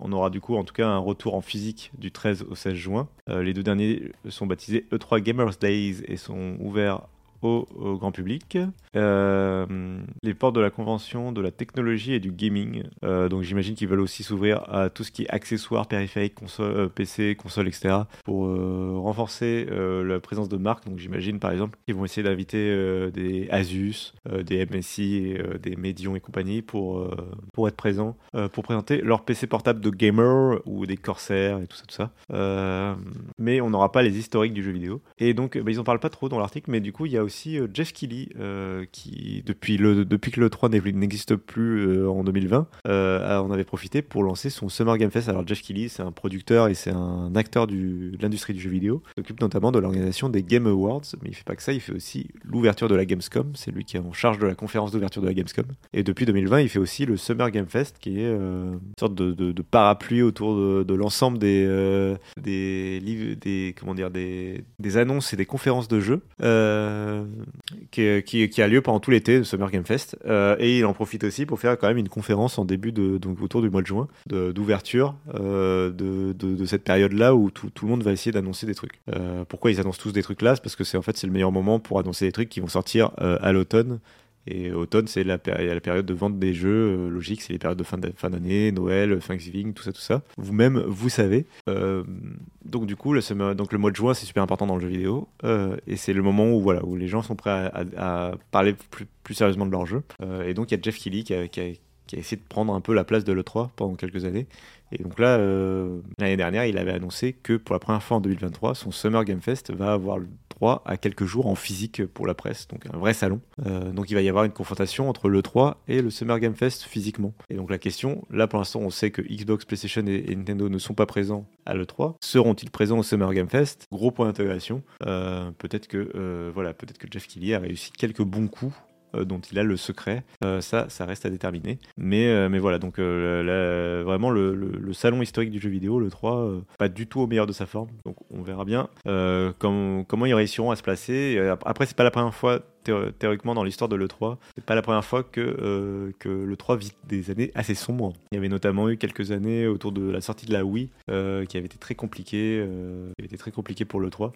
on aura du coup, en tout cas, un retour en physique du 13 au 16 juin. Euh, les deux derniers sont baptisés E3 Gamers Days et sont ouverts au, grand public. Euh, les portes de la convention de la technologie et du gaming. Euh, donc j'imagine qu'ils veulent aussi s'ouvrir à tout ce qui est accessoires, périphériques, console, euh, PC, console, etc. pour renforcer la présence de marques. Donc j'imagine par exemple qu'ils vont essayer d'inviter des Asus, des MSI, des Medion et compagnie pour, pour être présents, pour présenter leur PC portable de gamer ou des Corsair et tout ça, tout ça. mais on n'aura pas les historiques du jeu vidéo. Et donc bah, ils en parlent pas trop dans l'article, mais du coup il y a aussi euh, Jeff Keighley, euh, qui depuis, le, depuis que le 3 n'existe plus euh, en 2020, on avait profité pour lancer son Summer Game Fest. Alors Jeff Keighley, c'est un producteur et c'est un acteur de l'industrie du jeu vidéo. Il s'occupe notamment de l'organisation des Game Awards, mais il fait pas que ça, il fait aussi l'ouverture de la Gamescom. C'est lui qui est en charge de la conférence d'ouverture de la Gamescom. Et depuis 2020, il fait aussi le Summer Game Fest, qui est une sorte de, parapluie autour de, l'ensemble des, des comment dire, des, annonces et des conférences de jeux. Euh, qui, qui, a lieu pendant tout l'été, le Summer Game Fest. Euh, et il en profite aussi pour faire quand même une conférence en début de, donc autour du mois de juin, d'ouverture euh, de, de, cette période-là où tout, tout, le monde va essayer d'annoncer des trucs. pourquoi ils annoncent tous des trucs là? C'est parce que c'est en fait c'est le meilleur moment pour annoncer des trucs qui vont sortir à l'automne et automne, c'est la, période de vente des jeux. Euh, logique, c'est les périodes de fin d'année, Noël, Thanksgiving, tout ça, tout ça. Vous-même, vous savez. Euh, donc du coup, le, donc, le mois de juin, c'est super important dans le jeu vidéo. Euh, et c'est le moment où, voilà, où les gens sont prêts à, parler plus, sérieusement de leur jeu. et donc, il y a Jeff Keighley qui qui, a, qui a, essayé de prendre un peu la place de l'E3 pendant quelques années. Et donc là, l'année dernière, il avait annoncé que pour la première fois en 2023, son Summer Game Fest va avoir à quelques jours en physique pour la presse, donc un vrai salon. Euh, donc il va y avoir une confrontation entre le 3 et le Summer Game Fest physiquement. Et donc la question, là pour l'instant on sait que Xbox, PlayStation et, Nintendo ne sont pas présents à l'E3. Seront-ils présents au Summer Game Fest? Gros point d'interrogation. Euh, peut-être que euh, voilà, peut-être que Jeff Keighley a réussi quelques bons coups euh, dont il a le secret. Euh, ça, ça reste à déterminer. Mais, euh, mais voilà, donc vraiment le, salon historique du jeu vidéo, le 3, pas du tout au meilleur de sa forme. Donc on verra bien comment, comment ils réussiront à se placer. Après, c'est pas la première fois théoriquement dans l'histoire de l'E3. C'est pas la première fois que, euh, que l'E3 vit des années assez sombres. Il y avait notamment eu quelques années autour de la sortie de la Wii euh, qui avait été très compliqué, euh, très pour l'E3.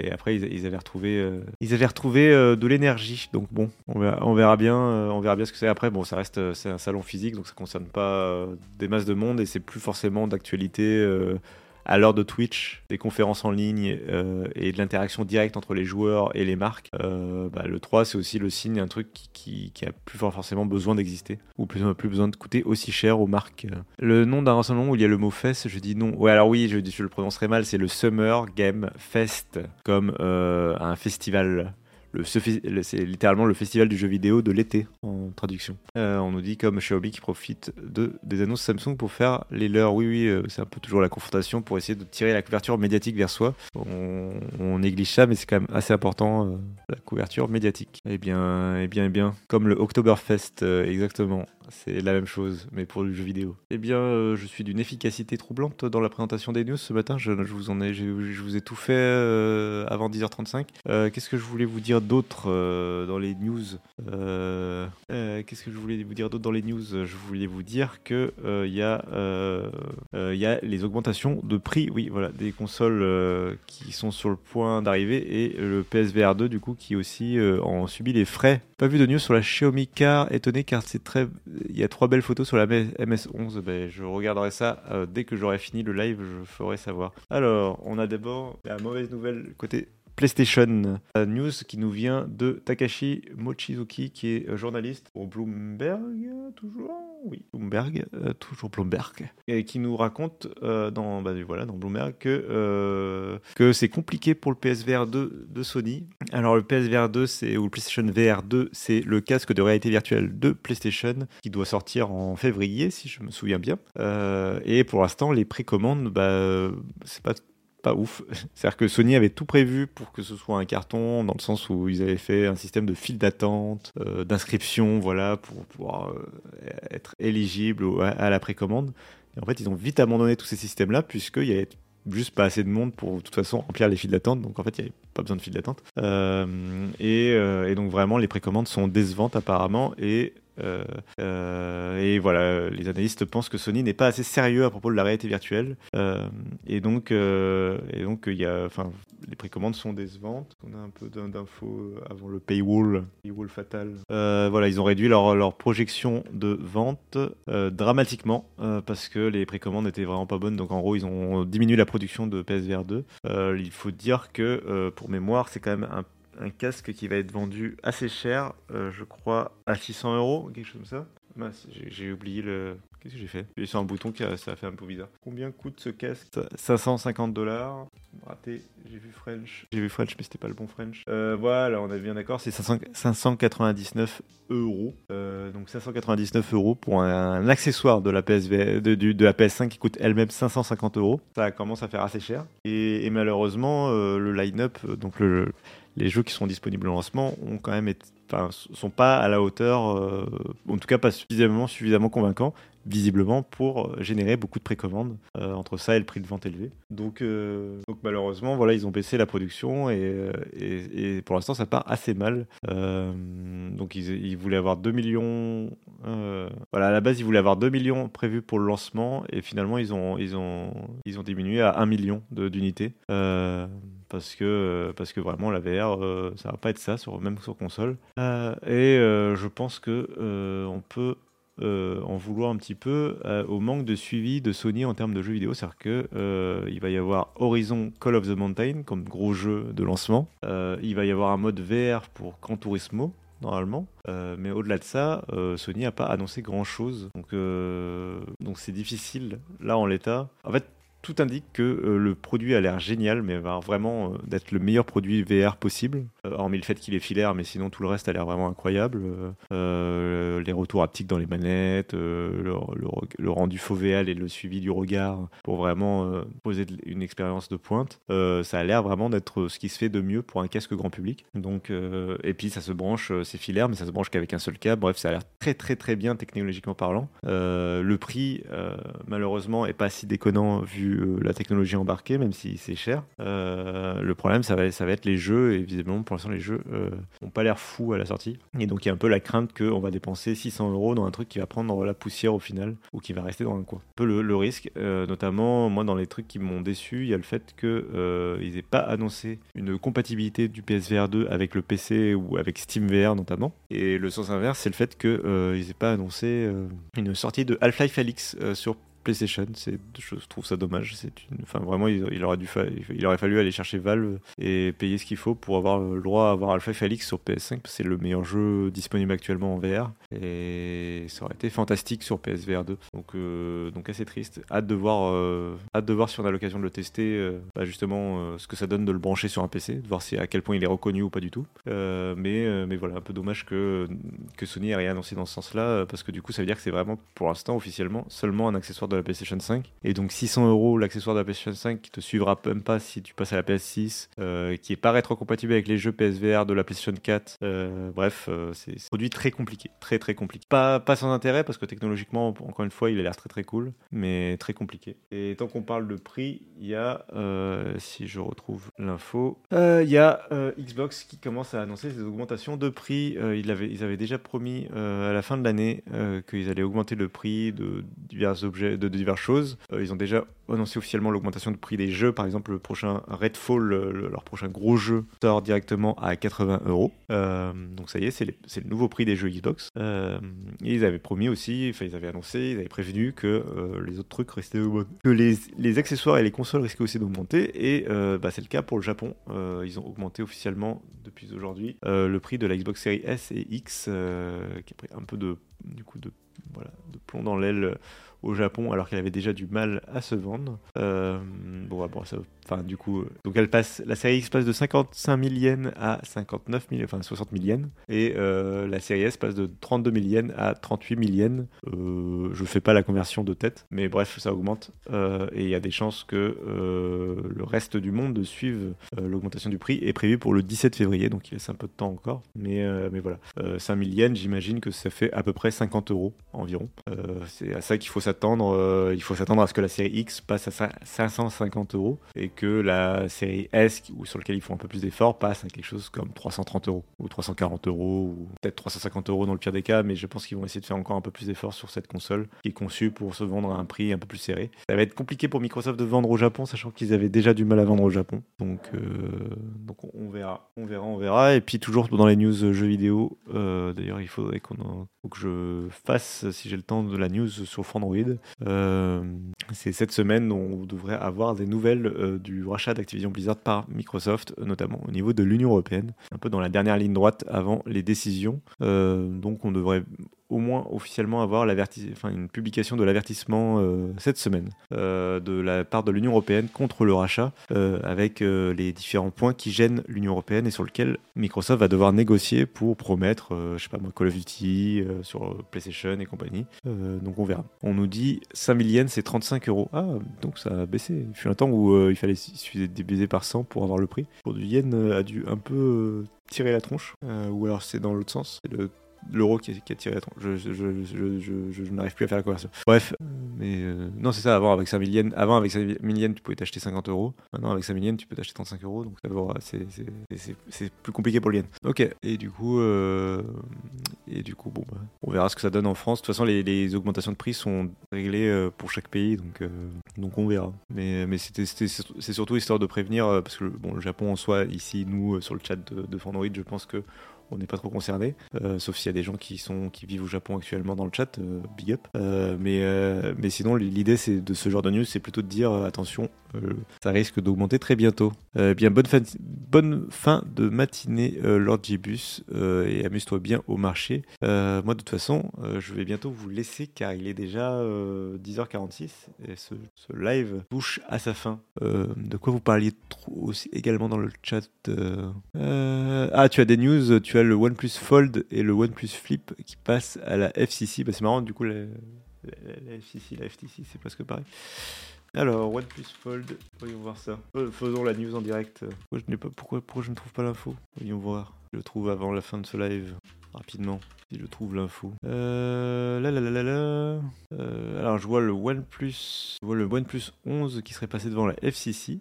et après ils, avaient retrouvé, ils avaient retrouvé de l'énergie. Donc bon, on verra, on verra bien, on verra bien ce que c'est. Après bon, ça reste c'est un salon physique donc ça concerne pas des masses de monde et c'est plus forcément d'actualité à l'heure de Twitch, des conférences en ligne euh, et de l'interaction directe entre les joueurs et les marques, euh, bah, le 3 c'est aussi le signe d'un truc qui, qui, a plus forcément besoin d'exister ou plus, plus besoin de coûter aussi cher aux marques. Le nom d'un salon où il y a le mot fest, je dis non. Ouais, alors oui, je, je le prononcerai mal, c'est le Summer Game Fest, comme euh, un festival c'est littéralement le festival du jeu vidéo de l'été en traduction. Euh, on nous dit comme Xiaomi qui profite de, des annonces Samsung pour faire les leurs. Oui, oui, euh, c'est un peu toujours la confrontation pour essayer de tirer la couverture médiatique vers soi. On, néglige ça, mais c'est quand même assez important, euh, la couverture médiatique. Eh bien, eh bien, eh bien, comme le Oktoberfest, exactement c'est la même chose, mais pour le jeu vidéo. Eh bien, je suis d'une efficacité troublante dans la présentation des news ce matin. Je, vous en ai, je, vous ai tout fait avant 10h35. Euh, qu'est-ce que je voulais vous dire d'autre dans les news Qu'est-ce que je voulais vous dire d'autre dans les news? Je voulais vous dire que il y a, il y a les augmentations de prix. Oui, voilà, des consoles qui sont sur le point d'arriver et le PSVR 2 du coup qui aussi en subit les frais. Pas vu de news sur la Xiaomi Car, étonné car c'est très il y a trois belles photos sur la MS11. Ben, je regarderai ça euh, dès que j'aurai fini le live. Je ferai savoir. Alors, on a d'abord la mauvaise nouvelle côté PlayStation News qui nous vient de Takashi Mochizuki qui est euh, journaliste pour Bloomberg, toujours? Oui, Bloomberg, euh, toujours Bloomberg, et qui nous raconte euh, dans, bah, voilà, dans Bloomberg que, que c'est compliqué pour le PSVR 2 de Sony. Alors le PSVR 2 c'est, ou le PlayStation VR 2 c'est le casque de réalité virtuelle de PlayStation qui doit sortir en février si je me souviens bien. et pour l'instant les précommandes, bah, c'est pas ouf. C'est-à-dire que Sony avait tout prévu pour que ce soit un carton, dans le sens où ils avaient fait un système de file d'attente, euh, d'inscription, voilà, pour pouvoir euh, être éligible à, la précommande. Et en fait, ils ont vite abandonné tous ces systèmes-là, puisqu'il y avait juste pas assez de monde pour de toute façon remplir les files d'attente. Donc en fait, il n'y avait pas besoin de files d'attente. Euh, et, et, donc vraiment, les précommandes sont décevantes apparemment. Et et voilà, les analystes pensent que Sony n'est pas assez sérieux à propos de la réalité virtuelle. Euh, et donc, donc il y a, les précommandes sont décevantes. On a un peu d'infos avant le paywall, paywall fatal. voilà, ils ont réduit leur, leur projection de vente dramatiquement parce que les précommandes étaient vraiment pas bonnes. Donc en gros, ils ont diminué la production de PSVR 2. il faut dire que, pour mémoire, c'est quand même un un casque qui va être vendu assez cher, euh, je crois à 600 euros, quelque chose comme ça. j'ai oublié le. Qu'est-ce que j'ai fait? J'ai sur un bouton qui a, ça a fait un peu bizarre. Combien coûte ce casque? 550 dollars. Raté. J'ai vu French. J'ai vu French, mais c'était pas le bon French. Euh, voilà, on est bien d'accord. C'est 599 euros. Euh, donc 599 euros pour un, accessoire de la PSV, de, la PS5 qui coûte elle-même 550 euros. Ça commence à faire assez cher. Et, malheureusement, le line-up, donc le les jeux qui sont disponibles en lancement ont quand même été, sont pas à la hauteur, euh, en tout cas pas suffisamment, suffisamment convaincants visiblement pour euh, générer beaucoup de précommandes euh, entre ça et le prix de vente élevé. Donc, malheureusement, voilà, ils ont baissé la production et, et, pour l'instant, ça part assez mal. donc ils, voulaient avoir 2 millions. voilà, à la base, ils voulaient avoir 2 millions prévus pour le lancement et finalement, ils ont, ils ont, ils ont diminué à 1 million d'unités. Parce que parce que vraiment la VR ça va pas être ça même sur console et je pense que on peut euh, en vouloir un petit peu euh, au manque de suivi de Sony en termes de jeux vidéo. C'est-à-dire qu'il euh, va y avoir Horizon Call of the Mountain comme gros jeu de lancement. il va y avoir un mode VR pour Gran Turismo normalement. mais au-delà de ça, Sony n'a pas annoncé grand-chose. Donc donc c'est difficile là en l'état. En fait, tout indique que euh, le produit a l'air génial, mais va vraiment euh, d'être le meilleur produit VR possible, euh, hormis le fait qu'il est filaire, mais sinon tout le reste a l'air vraiment incroyable. les retours haptiques dans les manettes, le, rendu fovéal et le suivi du regard pour vraiment poser une expérience de pointe, ça a l'air vraiment d'être ce qui se fait de mieux pour un casque grand public. Donc, et puis ça se branche, c'est filaire, mais ça se branche qu'avec un seul câble. Bref, ça a l'air très très bien technologiquement parlant. le prix, malheureusement, est pas si déconnant vu euh, la technologie embarquée, même si c'est cher. Euh, le problème, ça va, ça va être les jeux, et visiblement, pour l'instant, les jeux n'ont euh, pas l'air fous à la sortie. Et donc, il y a un peu la crainte qu'on va dépenser 600 euros dans un truc qui va prendre la poussière au final, ou qui va rester dans un coin. Un peu le, risque, notamment, moi, dans les trucs qui m'ont déçu, il y a le fait qu'ils n'aient pas annoncé une compatibilité du PSVR 2 avec le PC ou avec SteamVR notamment. Et le sens inverse, c'est le fait qu'ils n'aient pas annoncé une sortie de Half-Life Alix sur PlayStation. C'est, je trouve ça dommage. Une, enfin vraiment, il, aurait dû, il aurait fallu aller chercher Valve et payer ce qu'il faut pour avoir le droit à avoir Half-Life Alyx sur PS5. parce que C'est le meilleur jeu disponible actuellement en VR et ça aurait été fantastique sur PSVR 2. Donc, euh, donc assez triste. Hâte de voir, euh, hâte de voir si on a l'occasion de le tester. euh, bah, justement, euh, ce que ça donne de le brancher sur un PC, de voir si à quel point il est reconnu ou pas du tout. Mais, mais voilà, un peu dommage que, que Sony ait rien annoncé dans ce sens-là, parce que du coup, ça veut dire que c'est vraiment, pour l'instant, officiellement, seulement un accessoire de la PlayStation 5. Et donc 600 euros l'accessoire de la PlayStation 5 qui te suivra même pas si tu passes à la PS6, euh, qui est pas rétrocompatible avec les jeux PSVR de la PlayStation 4. Euh, bref, euh, c'est un produit très compliqué, très très compliqué. Pas, pas sans intérêt, parce que technologiquement, encore une fois, il a l'air très très cool, mais très compliqué. Et tant qu'on parle de prix, il y a, si je retrouve l'info, il y a Xbox qui commence à annoncer des augmentations de prix. Ils, avaient, ils avaient déjà promis à la fin de l'année qu'ils allaient augmenter le prix de divers objets, de, diverses choses. Euh, ils ont déjà annoncé officiellement l'augmentation de prix des jeux. Par exemple, le prochain Redfall, le- le- leur prochain gros jeu, sort directement à 80 euros. Euh, Donc ça y est, c'est le nouveau prix des jeux Xbox. Euh, et ils avaient promis aussi, enfin ils avaient annoncé, ils avaient prévenu que les autres trucs restaient augmentés. que les, accessoires et les consoles risquaient aussi d'augmenter. Et bah, c'est le cas pour le Japon. Ils ont augmenté officiellement depuis aujourd'hui le prix de la Xbox Series S et X, qui a pris un peu de du coup de plomb dans l'aile au Japon alors qu'elle avait déjà du mal à se vendre. Euh, bon, bon, ça, enfin du coup, euh, donc elle passe, la série X passe de 55 000 yens à 59 000, enfin 60 000 yens, et euh, la série S passe de 32 000 yens à 38 000 yens. Euh, je fais pas la conversion de tête, mais bref, ça augmente euh, et il y a des chances que euh, le reste du monde suive l'augmentation du prix est prévue pour le 17 février, donc il laisse un peu de temps encore, mais mais voilà, euh, 5 000 yens, j'imagine que ça fait à peu près 50 euros environ. C'est à ça qu'il faut s'attendre. euh, il faut s'attendre à ce que la série X passe à cin- 550 euros et que la série S, ou sur laquelle ils font un peu plus d'efforts, passe à quelque chose comme 330 euros ou 340 euros ou peut-être 350 euros dans le pire des cas. Mais je pense qu'ils vont essayer de faire encore un peu plus d'efforts sur cette console qui est conçue pour se vendre à un prix un peu plus serré. Ça va être compliqué pour Microsoft de vendre au Japon, sachant qu'ils avaient déjà du mal à vendre au Japon. Donc, euh, on- verra, on verra, on verra. Et puis toujours dans les news jeux vidéo, euh, d'ailleurs il faudrait qu'on en- que je fasse, si j'ai le temps, de la news sur Euh, c'est cette semaine dont on devrait avoir des nouvelles euh, du rachat d'Activision Blizzard par Microsoft, notamment au niveau de l'Union Européenne, un peu dans la dernière ligne droite avant les décisions. Euh, donc on devrait au moins officiellement avoir enfin, une publication de l'avertissement euh, cette semaine euh, de la part de l'Union Européenne contre le rachat euh, avec les différents points qui gênent l'Union Européenne et sur lesquels Microsoft va devoir négocier pour promettre, je sais pas moi, Call of Duty sur PlayStation et compagnie. Donc on verra. On nous dit 5 000 yens c'est 35 euros. Ah, donc ça a baissé. Il fut un temps où il fallait diviser par 100 pour avoir le prix. Pour du yen a dû un peu tirer la tronche. Ou alors c'est dans l'autre sens. L'euro qui, a- tiré. Je, n'arrive plus à faire la conversion. Bref, mais euh, non, c'est ça. Avant, avec 5 000 yens, avant, avec 5 000 yens, tu pouvais t'acheter 50 euros. Maintenant, avec 5 000 yens, tu peux t'acheter 35 euros. Donc, c'est- plus compliqué pour le yen. Ok. Et du coup, euh, et du coup, bon, bah, on verra ce que ça donne en France. De toute façon, les, augmentations de prix sont réglées euh, pour chaque pays, donc, euh, donc on verra. Mais, mais c'est surtout histoire de prévenir, parce que bon, le Japon en soi, ici, nous, sur le chat de, de Fandroid, je pense que on n'est pas trop concerné, euh, sauf s'il y a des gens qui sont qui vivent au Japon actuellement dans le chat, euh, big up. Euh, mais mais sinon l'idée c'est de ce genre de news, c'est plutôt de dire attention, ça risque d'augmenter très bientôt. Euh, bien bonne fin bonne fin de matinée Lord Gibus et amuse-toi bien au marché. Moi de toute façon, je vais bientôt vous laisser car il est déjà euh, 10h46 et ce, live touche à sa fin. De quoi vous parliez aussi également dans le chat Ah, tu as des news, le OnePlus Fold et le OnePlus Flip qui passent à la FCC. Bah, c'est marrant, du coup, la, la- FCC, la FTC, c'est presque pareil. Alors, OnePlus Fold, voyons voir ça. Euh, faisons la news en direct. Pourquoi je, pas, pourquoi, pourquoi je ne trouve pas l'info? Voyons voir. Je le trouve avant la fin de ce live. Rapidement, si je trouve l'info. Euh. Euh, alors, je vois le OnePlus, je vois le OnePlus 11 qui serait passé devant la FCC.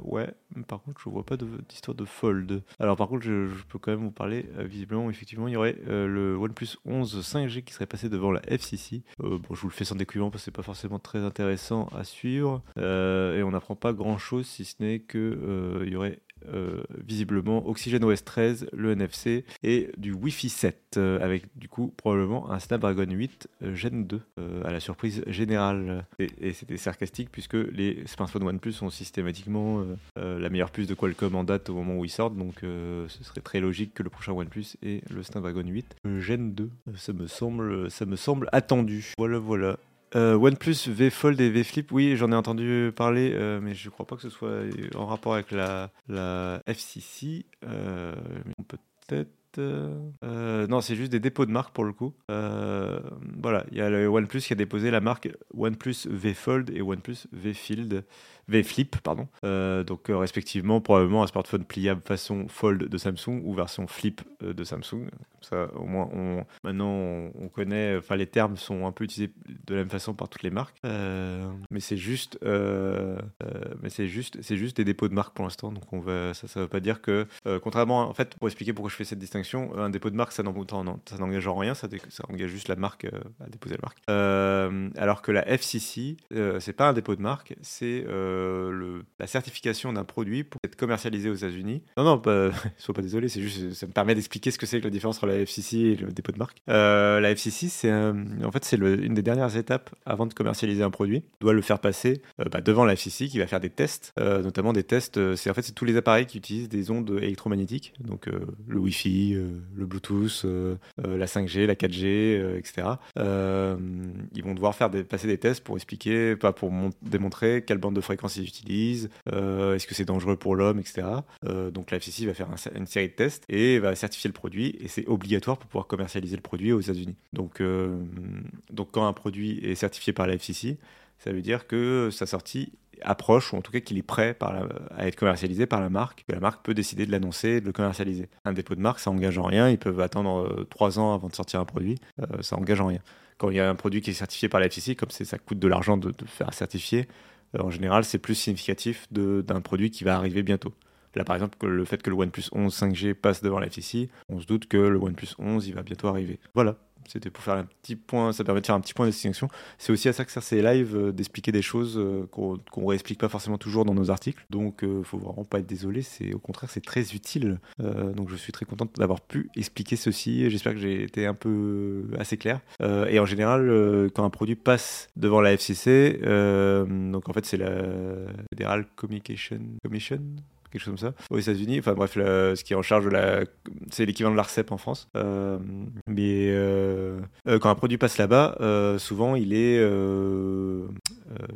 Ouais. Par contre, je vois pas d'histoire de fold. Alors, par contre, je, peux quand même vous parler. euh, visiblement, effectivement, il y aurait euh, le OnePlus 11 5G qui serait passé devant la FCC. Euh, bon, je vous le fais sans décluant parce que c'est pas forcément très intéressant à suivre. Et on n'apprend pas grand chose si ce n'est que il y aurait euh, visiblement Oxygen OS 13, le NFC et du Wi-Fi 7 euh, avec du coup probablement un Snapdragon 8 euh, Gen 2 euh, à la surprise générale. Et, c'était sarcastique puisque les smartphones OnePlus sont systématiquement la meilleure puce de Qualcomm en date au moment où ils sortent, donc ce serait très logique que le prochain OnePlus ait le Snapdragon 8 euh, Gen 2. Euh, Ça me semble, ça me semble attendu. Voilà, voilà. Euh, OnePlus V Fold et V Flip, oui, j'en ai entendu parler, euh, mais je crois pas que ce soit en rapport avec la, FCC. Euh, peut-être. non, c'est juste des dépôts de marque pour le coup. Voilà, il y a le OnePlus qui a déposé la marque OnePlus V Fold et OnePlus V Field, Flip, pardon. Euh, donc euh, respectivement, probablement un smartphone pliable façon Fold de Samsung ou version Flip euh, de Samsung. Ça, au moins, on, maintenant, on, on connaît. Enfin, les termes sont un peu utilisés de la même façon par toutes les marques. Mais c'est juste, mais c'est juste, c'est juste des dépôts de marque pour l'instant. Donc on va, ça, ça veut pas dire que, contrairement, en fait, pour expliquer pourquoi je fais cette distinction, un dépôt de marque, ça n'engage en rien, ça, ça engage juste la marque à déposer la marque. Alors que la FCC, c'est pas un dépôt de marque, c'est le, la certification d'un produit pour être commercialisé aux États-Unis. Non, non, pas, sois pas désolé, c'est juste, ça me permet d'expliquer ce que c'est que la différence entre la FCC et le dépôt de marque. Euh, la FCC, c'est en fait c'est une des dernières étapes avant de commercialiser un produit. On doit le faire passer euh, bah, devant la FCC qui va faire des tests, euh, notamment des tests. euh, c'est en fait c'est tous les appareils qui utilisent des ondes électromagnétiques, donc euh, le Wi-Fi, euh, le Bluetooth, euh, euh, la 5G, la 4G, euh, etc. Euh, ils vont devoir faire passer des tests pour expliquer, pas pour mon- démontrer quelle bande de fréquence ils utilisent, euh, est-ce que c'est dangereux pour l'homme, etc. Euh, donc la FCC va faire un- une série de tests et va certifier le produit et c'est obligatoire pour pouvoir commercialiser le produit aux États-Unis. Donc, euh, donc quand un produit est certifié par la FCC, ça veut dire que sa sortie approche, ou en tout cas qu'il est prêt à être commercialisé par la marque, que la marque peut décider de l'annoncer et de le commercialiser. Un dépôt de marque, ça engage en rien, ils peuvent attendre trois ans avant de sortir un produit, ça engage en rien. Quand il y a un produit qui est certifié par la FCC, comme ça coûte de l'argent de, de faire certifier, en général c'est plus significatif d'un produit qui va arriver bientôt. Là, par exemple, le fait que le OnePlus 11 5G passe devant la FCC, on se doute que le OnePlus 11, il va bientôt arriver. Voilà, c'était pour faire un petit point, ça permet de faire un petit point de distinction. C'est aussi à ça que servent ces lives, euh, d'expliquer des choses euh, qu'on qu'on réexplique pas forcément toujours dans nos articles. Donc, euh, faut vraiment pas être désolé, au contraire, c'est très utile. Donc, je suis très content d'avoir pu expliquer ceci. J'espère que j'ai été un peu assez clair. Et en général, quand un produit passe devant la FCC, donc en fait, c'est la Federal Communication Commission? Quelque chose comme ça, aux États-Unis. Enfin bref, ce qui est en charge la. C'est l'équivalent de l'ARCEP en France. Euh, mais euh, euh, quand un produit passe là-bas, souvent il est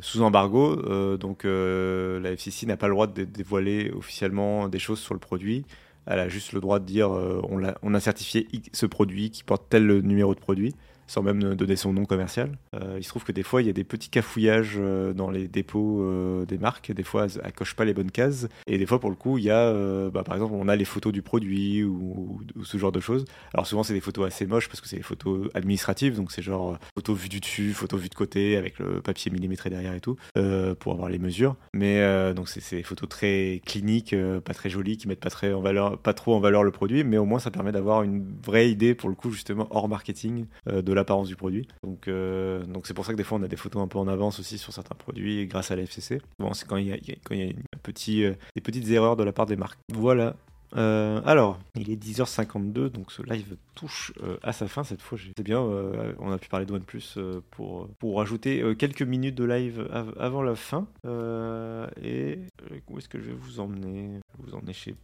sous embargo. donc la FCC n'a pas le droit de dévoiler officiellement des choses sur le produit. Elle a juste le droit de dire on, a certifié ce produit qui porte tel numéro de produit sans même donner son nom commercial. Euh, il se trouve que des fois, il y a des petits cafouillages euh, dans les dépôts euh, des marques. Des fois, elles, elles cochent pas les bonnes cases. Et des fois, pour le coup, il y a, bah, par exemple, on a les photos du produit ou, ou ce genre de choses. Alors souvent, c'est des photos assez moches parce que c'est des photos administratives. Donc c'est genre photo vue du dessus, photo vue de côté avec le papier millimétré derrière et tout pour avoir les mesures. Mais donc c'est des photos très cliniques, pas très jolies, qui mettent pas très en valeur, pas trop en valeur le produit. Mais au moins, ça permet d'avoir une vraie idée pour le coup justement hors marketing de l'apparence du produit. Donc euh, donc c'est pour ça que des fois on a des photos un peu en avance aussi sur certains produits grâce à la FCC. Bon, c'est quand il y a, quand il y a euh, des petites erreurs de la part des marques. Voilà. Euh, alors, il est 10h52, donc ce live touche à sa fin cette fois. C'est bien, on a pu parler de OnePlus pour, pour rajouter euh, quelques minutes de live av- avant la fin. Et où est-ce que je vais vous emmener? Je vais vous emmener chez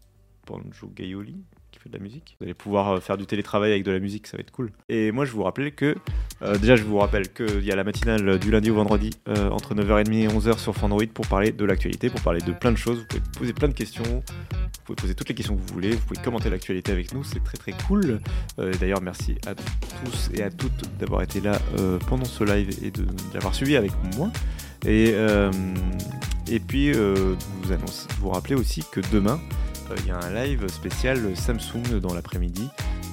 Banjo Gaioli qui fait de la musique. Vous allez pouvoir euh, faire du télétravail avec de la musique, ça va être cool. Et moi, je vous rappelle que, euh, déjà, je vous rappelle qu'il y a la matinale du lundi au vendredi euh, entre 9h30 et 11h sur Fandroid pour parler de l'actualité, pour parler de plein de choses. Vous pouvez poser plein de questions, vous pouvez poser toutes les questions que vous voulez, vous pouvez commenter l'actualité avec nous, c'est très très cool. Euh, D'ailleurs, merci à tous et à toutes d'avoir été là pendant ce live et de l'avoir suivi avec moi. Et, et puis, vous, annonce, vous rappelez aussi que demain, il y a un live spécial Samsung dans l'après-midi.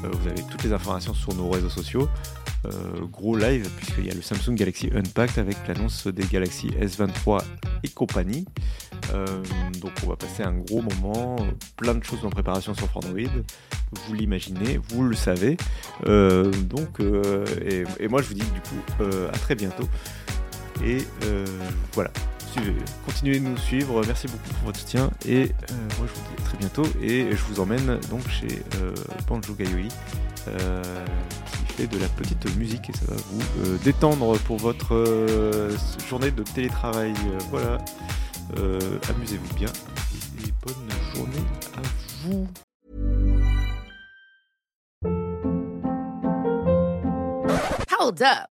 Euh, vous avez toutes les informations sur nos réseaux sociaux. Euh, gros live, puisqu'il y a le Samsung Galaxy Unpacked avec l'annonce des Galaxy S23 et compagnie. Euh, donc on va passer un gros moment, euh, plein de choses en préparation sur Android. Vous l'imaginez, vous le savez. Euh, donc, euh, et, et moi je vous dis du coup euh, à très bientôt. Et euh, voilà, continuez de nous suivre. Merci beaucoup pour votre soutien. Et moi, je vous dis à très bientôt. Et je vous emmène donc chez Banjo Gaioli. qui fait de la petite musique et ça va vous détendre pour votre journée de télétravail. voilà, amusez-vous bien et bonne journée à vous. Hold up.